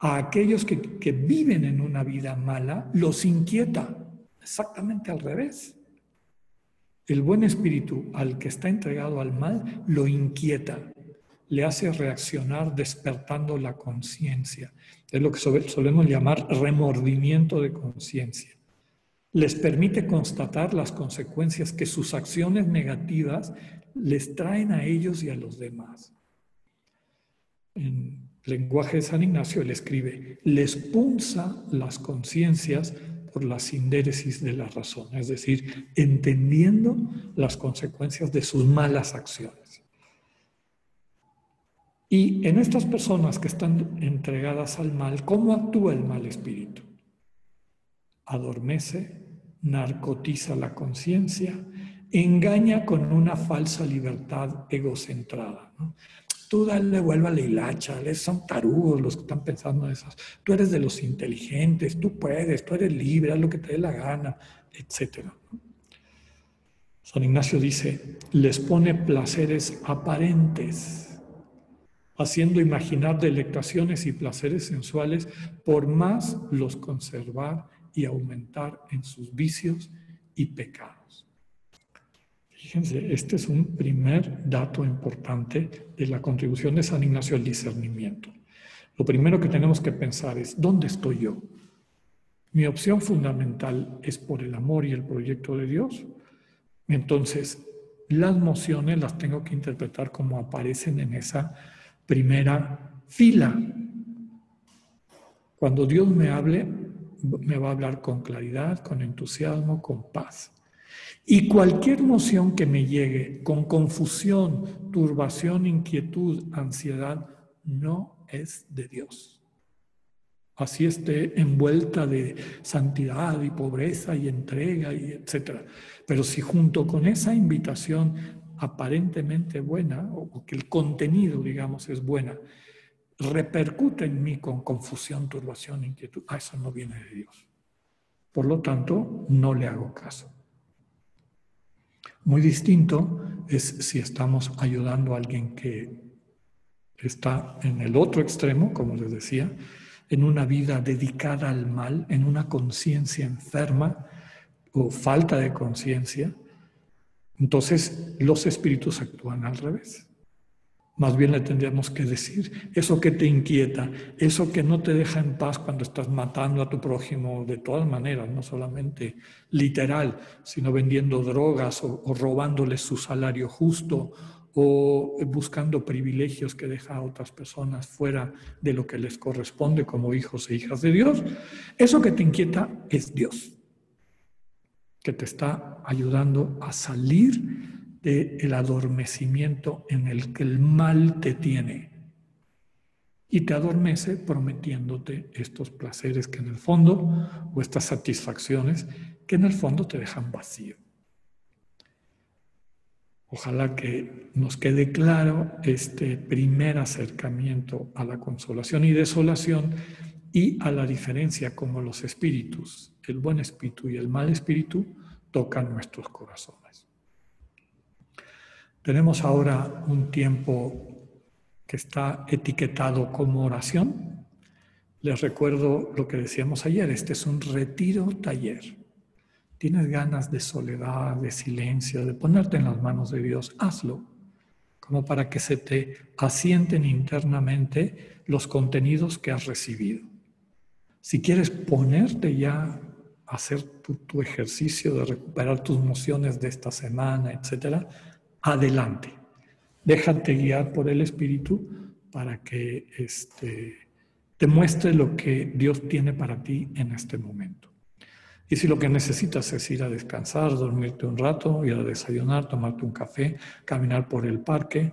a aquellos que, que viven en una vida mala los inquieta. exactamente al revés. El buen espíritu al que está entregado al mal lo inquieta, le hace reaccionar despertando la conciencia. Es lo que solemos llamar remordimiento de conciencia. Les permite constatar las consecuencias que sus acciones negativas les traen a ellos y a los demás. En lenguaje de San Ignacio él escribe, les punza las conciencias por la sindéresis de la razón, es decir, entendiendo las consecuencias de sus malas acciones. Y en estas personas que están entregadas al mal, ¿cómo actúa el mal espíritu? Adormece, narcotiza la conciencia, engaña con una falsa libertad egocentrada. Tú dale, vuelva a la hilacha, son tarudos los que están pensando en esas. Tú eres de los inteligentes, tú puedes, tú eres libre, haz lo que te dé la gana, etc. San Ignacio dice, les pone placeres aparentes haciendo imaginar delectaciones y placeres sensuales, por más los conservar y aumentar en sus vicios y pecados. Fíjense, este es un primer dato importante de la contribución de San Ignacio al discernimiento. Lo primero que tenemos que pensar es, ¿dónde estoy yo? Mi opción fundamental es por el amor y el proyecto de Dios. Entonces, las mociones las tengo que interpretar como aparecen en esa primera fila. Cuando Dios me hable, me va a hablar con claridad, con entusiasmo, con paz. Y cualquier emoción que me llegue con confusión, turbación, inquietud, ansiedad, no es de Dios. Así esté envuelta de santidad y pobreza y entrega y etcétera. Pero si junto con esa invitación aparentemente buena, o que el contenido, digamos, es buena, repercute en mí con confusión, turbación, inquietud, ah, eso no viene de Dios. Por lo tanto, no le hago caso. Muy distinto es si estamos ayudando a alguien que está en el otro extremo, como les decía, en una vida dedicada al mal, en una conciencia enferma o falta de conciencia, entonces los espíritus actúan al revés. Más bien le tendríamos que decir, eso que te inquieta, eso que no te deja en paz cuando estás matando a tu prójimo de todas maneras, no solamente literal, sino vendiendo drogas o, robándole su salario justo o buscando privilegios que deja a otras personas fuera de lo que les corresponde como hijos e hijas de Dios. Eso que te inquieta es Dios que te está ayudando a salir del adormecimiento en el que el mal te tiene. Y te adormece prometiéndote estos placeres que en el fondo, o estas satisfacciones que en el fondo te dejan vacío. Ojalá que nos quede claro este primer acercamiento a la consolación y desolación y a la diferencia como los espíritus el buen espíritu y el mal espíritu tocan nuestros corazones. Tenemos ahora un tiempo que está etiquetado como oración. Les recuerdo lo que decíamos ayer, este es un retiro taller. Tienes ganas de soledad, de silencio, de ponerte en las manos de Dios, hazlo, como para que se te asienten internamente los contenidos que has recibido. Si quieres ponerte ya hacer tu, ejercicio de recuperar tus emociones de esta semana, etcétera, adelante. Déjate guiar por el Espíritu para que este, te muestre lo que Dios tiene para ti en este momento. Y si lo que necesitas es ir a descansar, dormirte un rato, ir a desayunar, tomarte un café, caminar por el parque,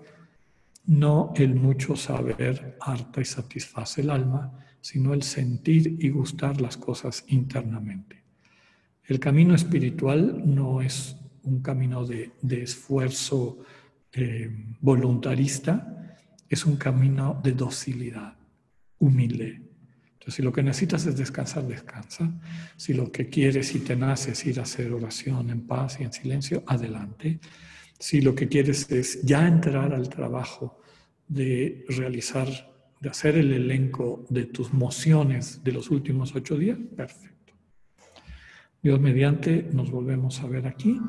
no el mucho saber harta y satisface el alma, sino el sentir y gustar las cosas internamente. El camino espiritual no es un camino de, esfuerzo eh, voluntarista, es un camino de docilidad, humilde. Entonces, si lo que necesitas es descansar, descansa. Si lo que quieres y te nace es ir a hacer oración en paz y en silencio, adelante. Si lo que quieres es ya entrar al trabajo de realizar, de hacer el elenco de tus mociones de los últimos ocho días, perfecto. Dios mediante, nos volvemos a ver aquí.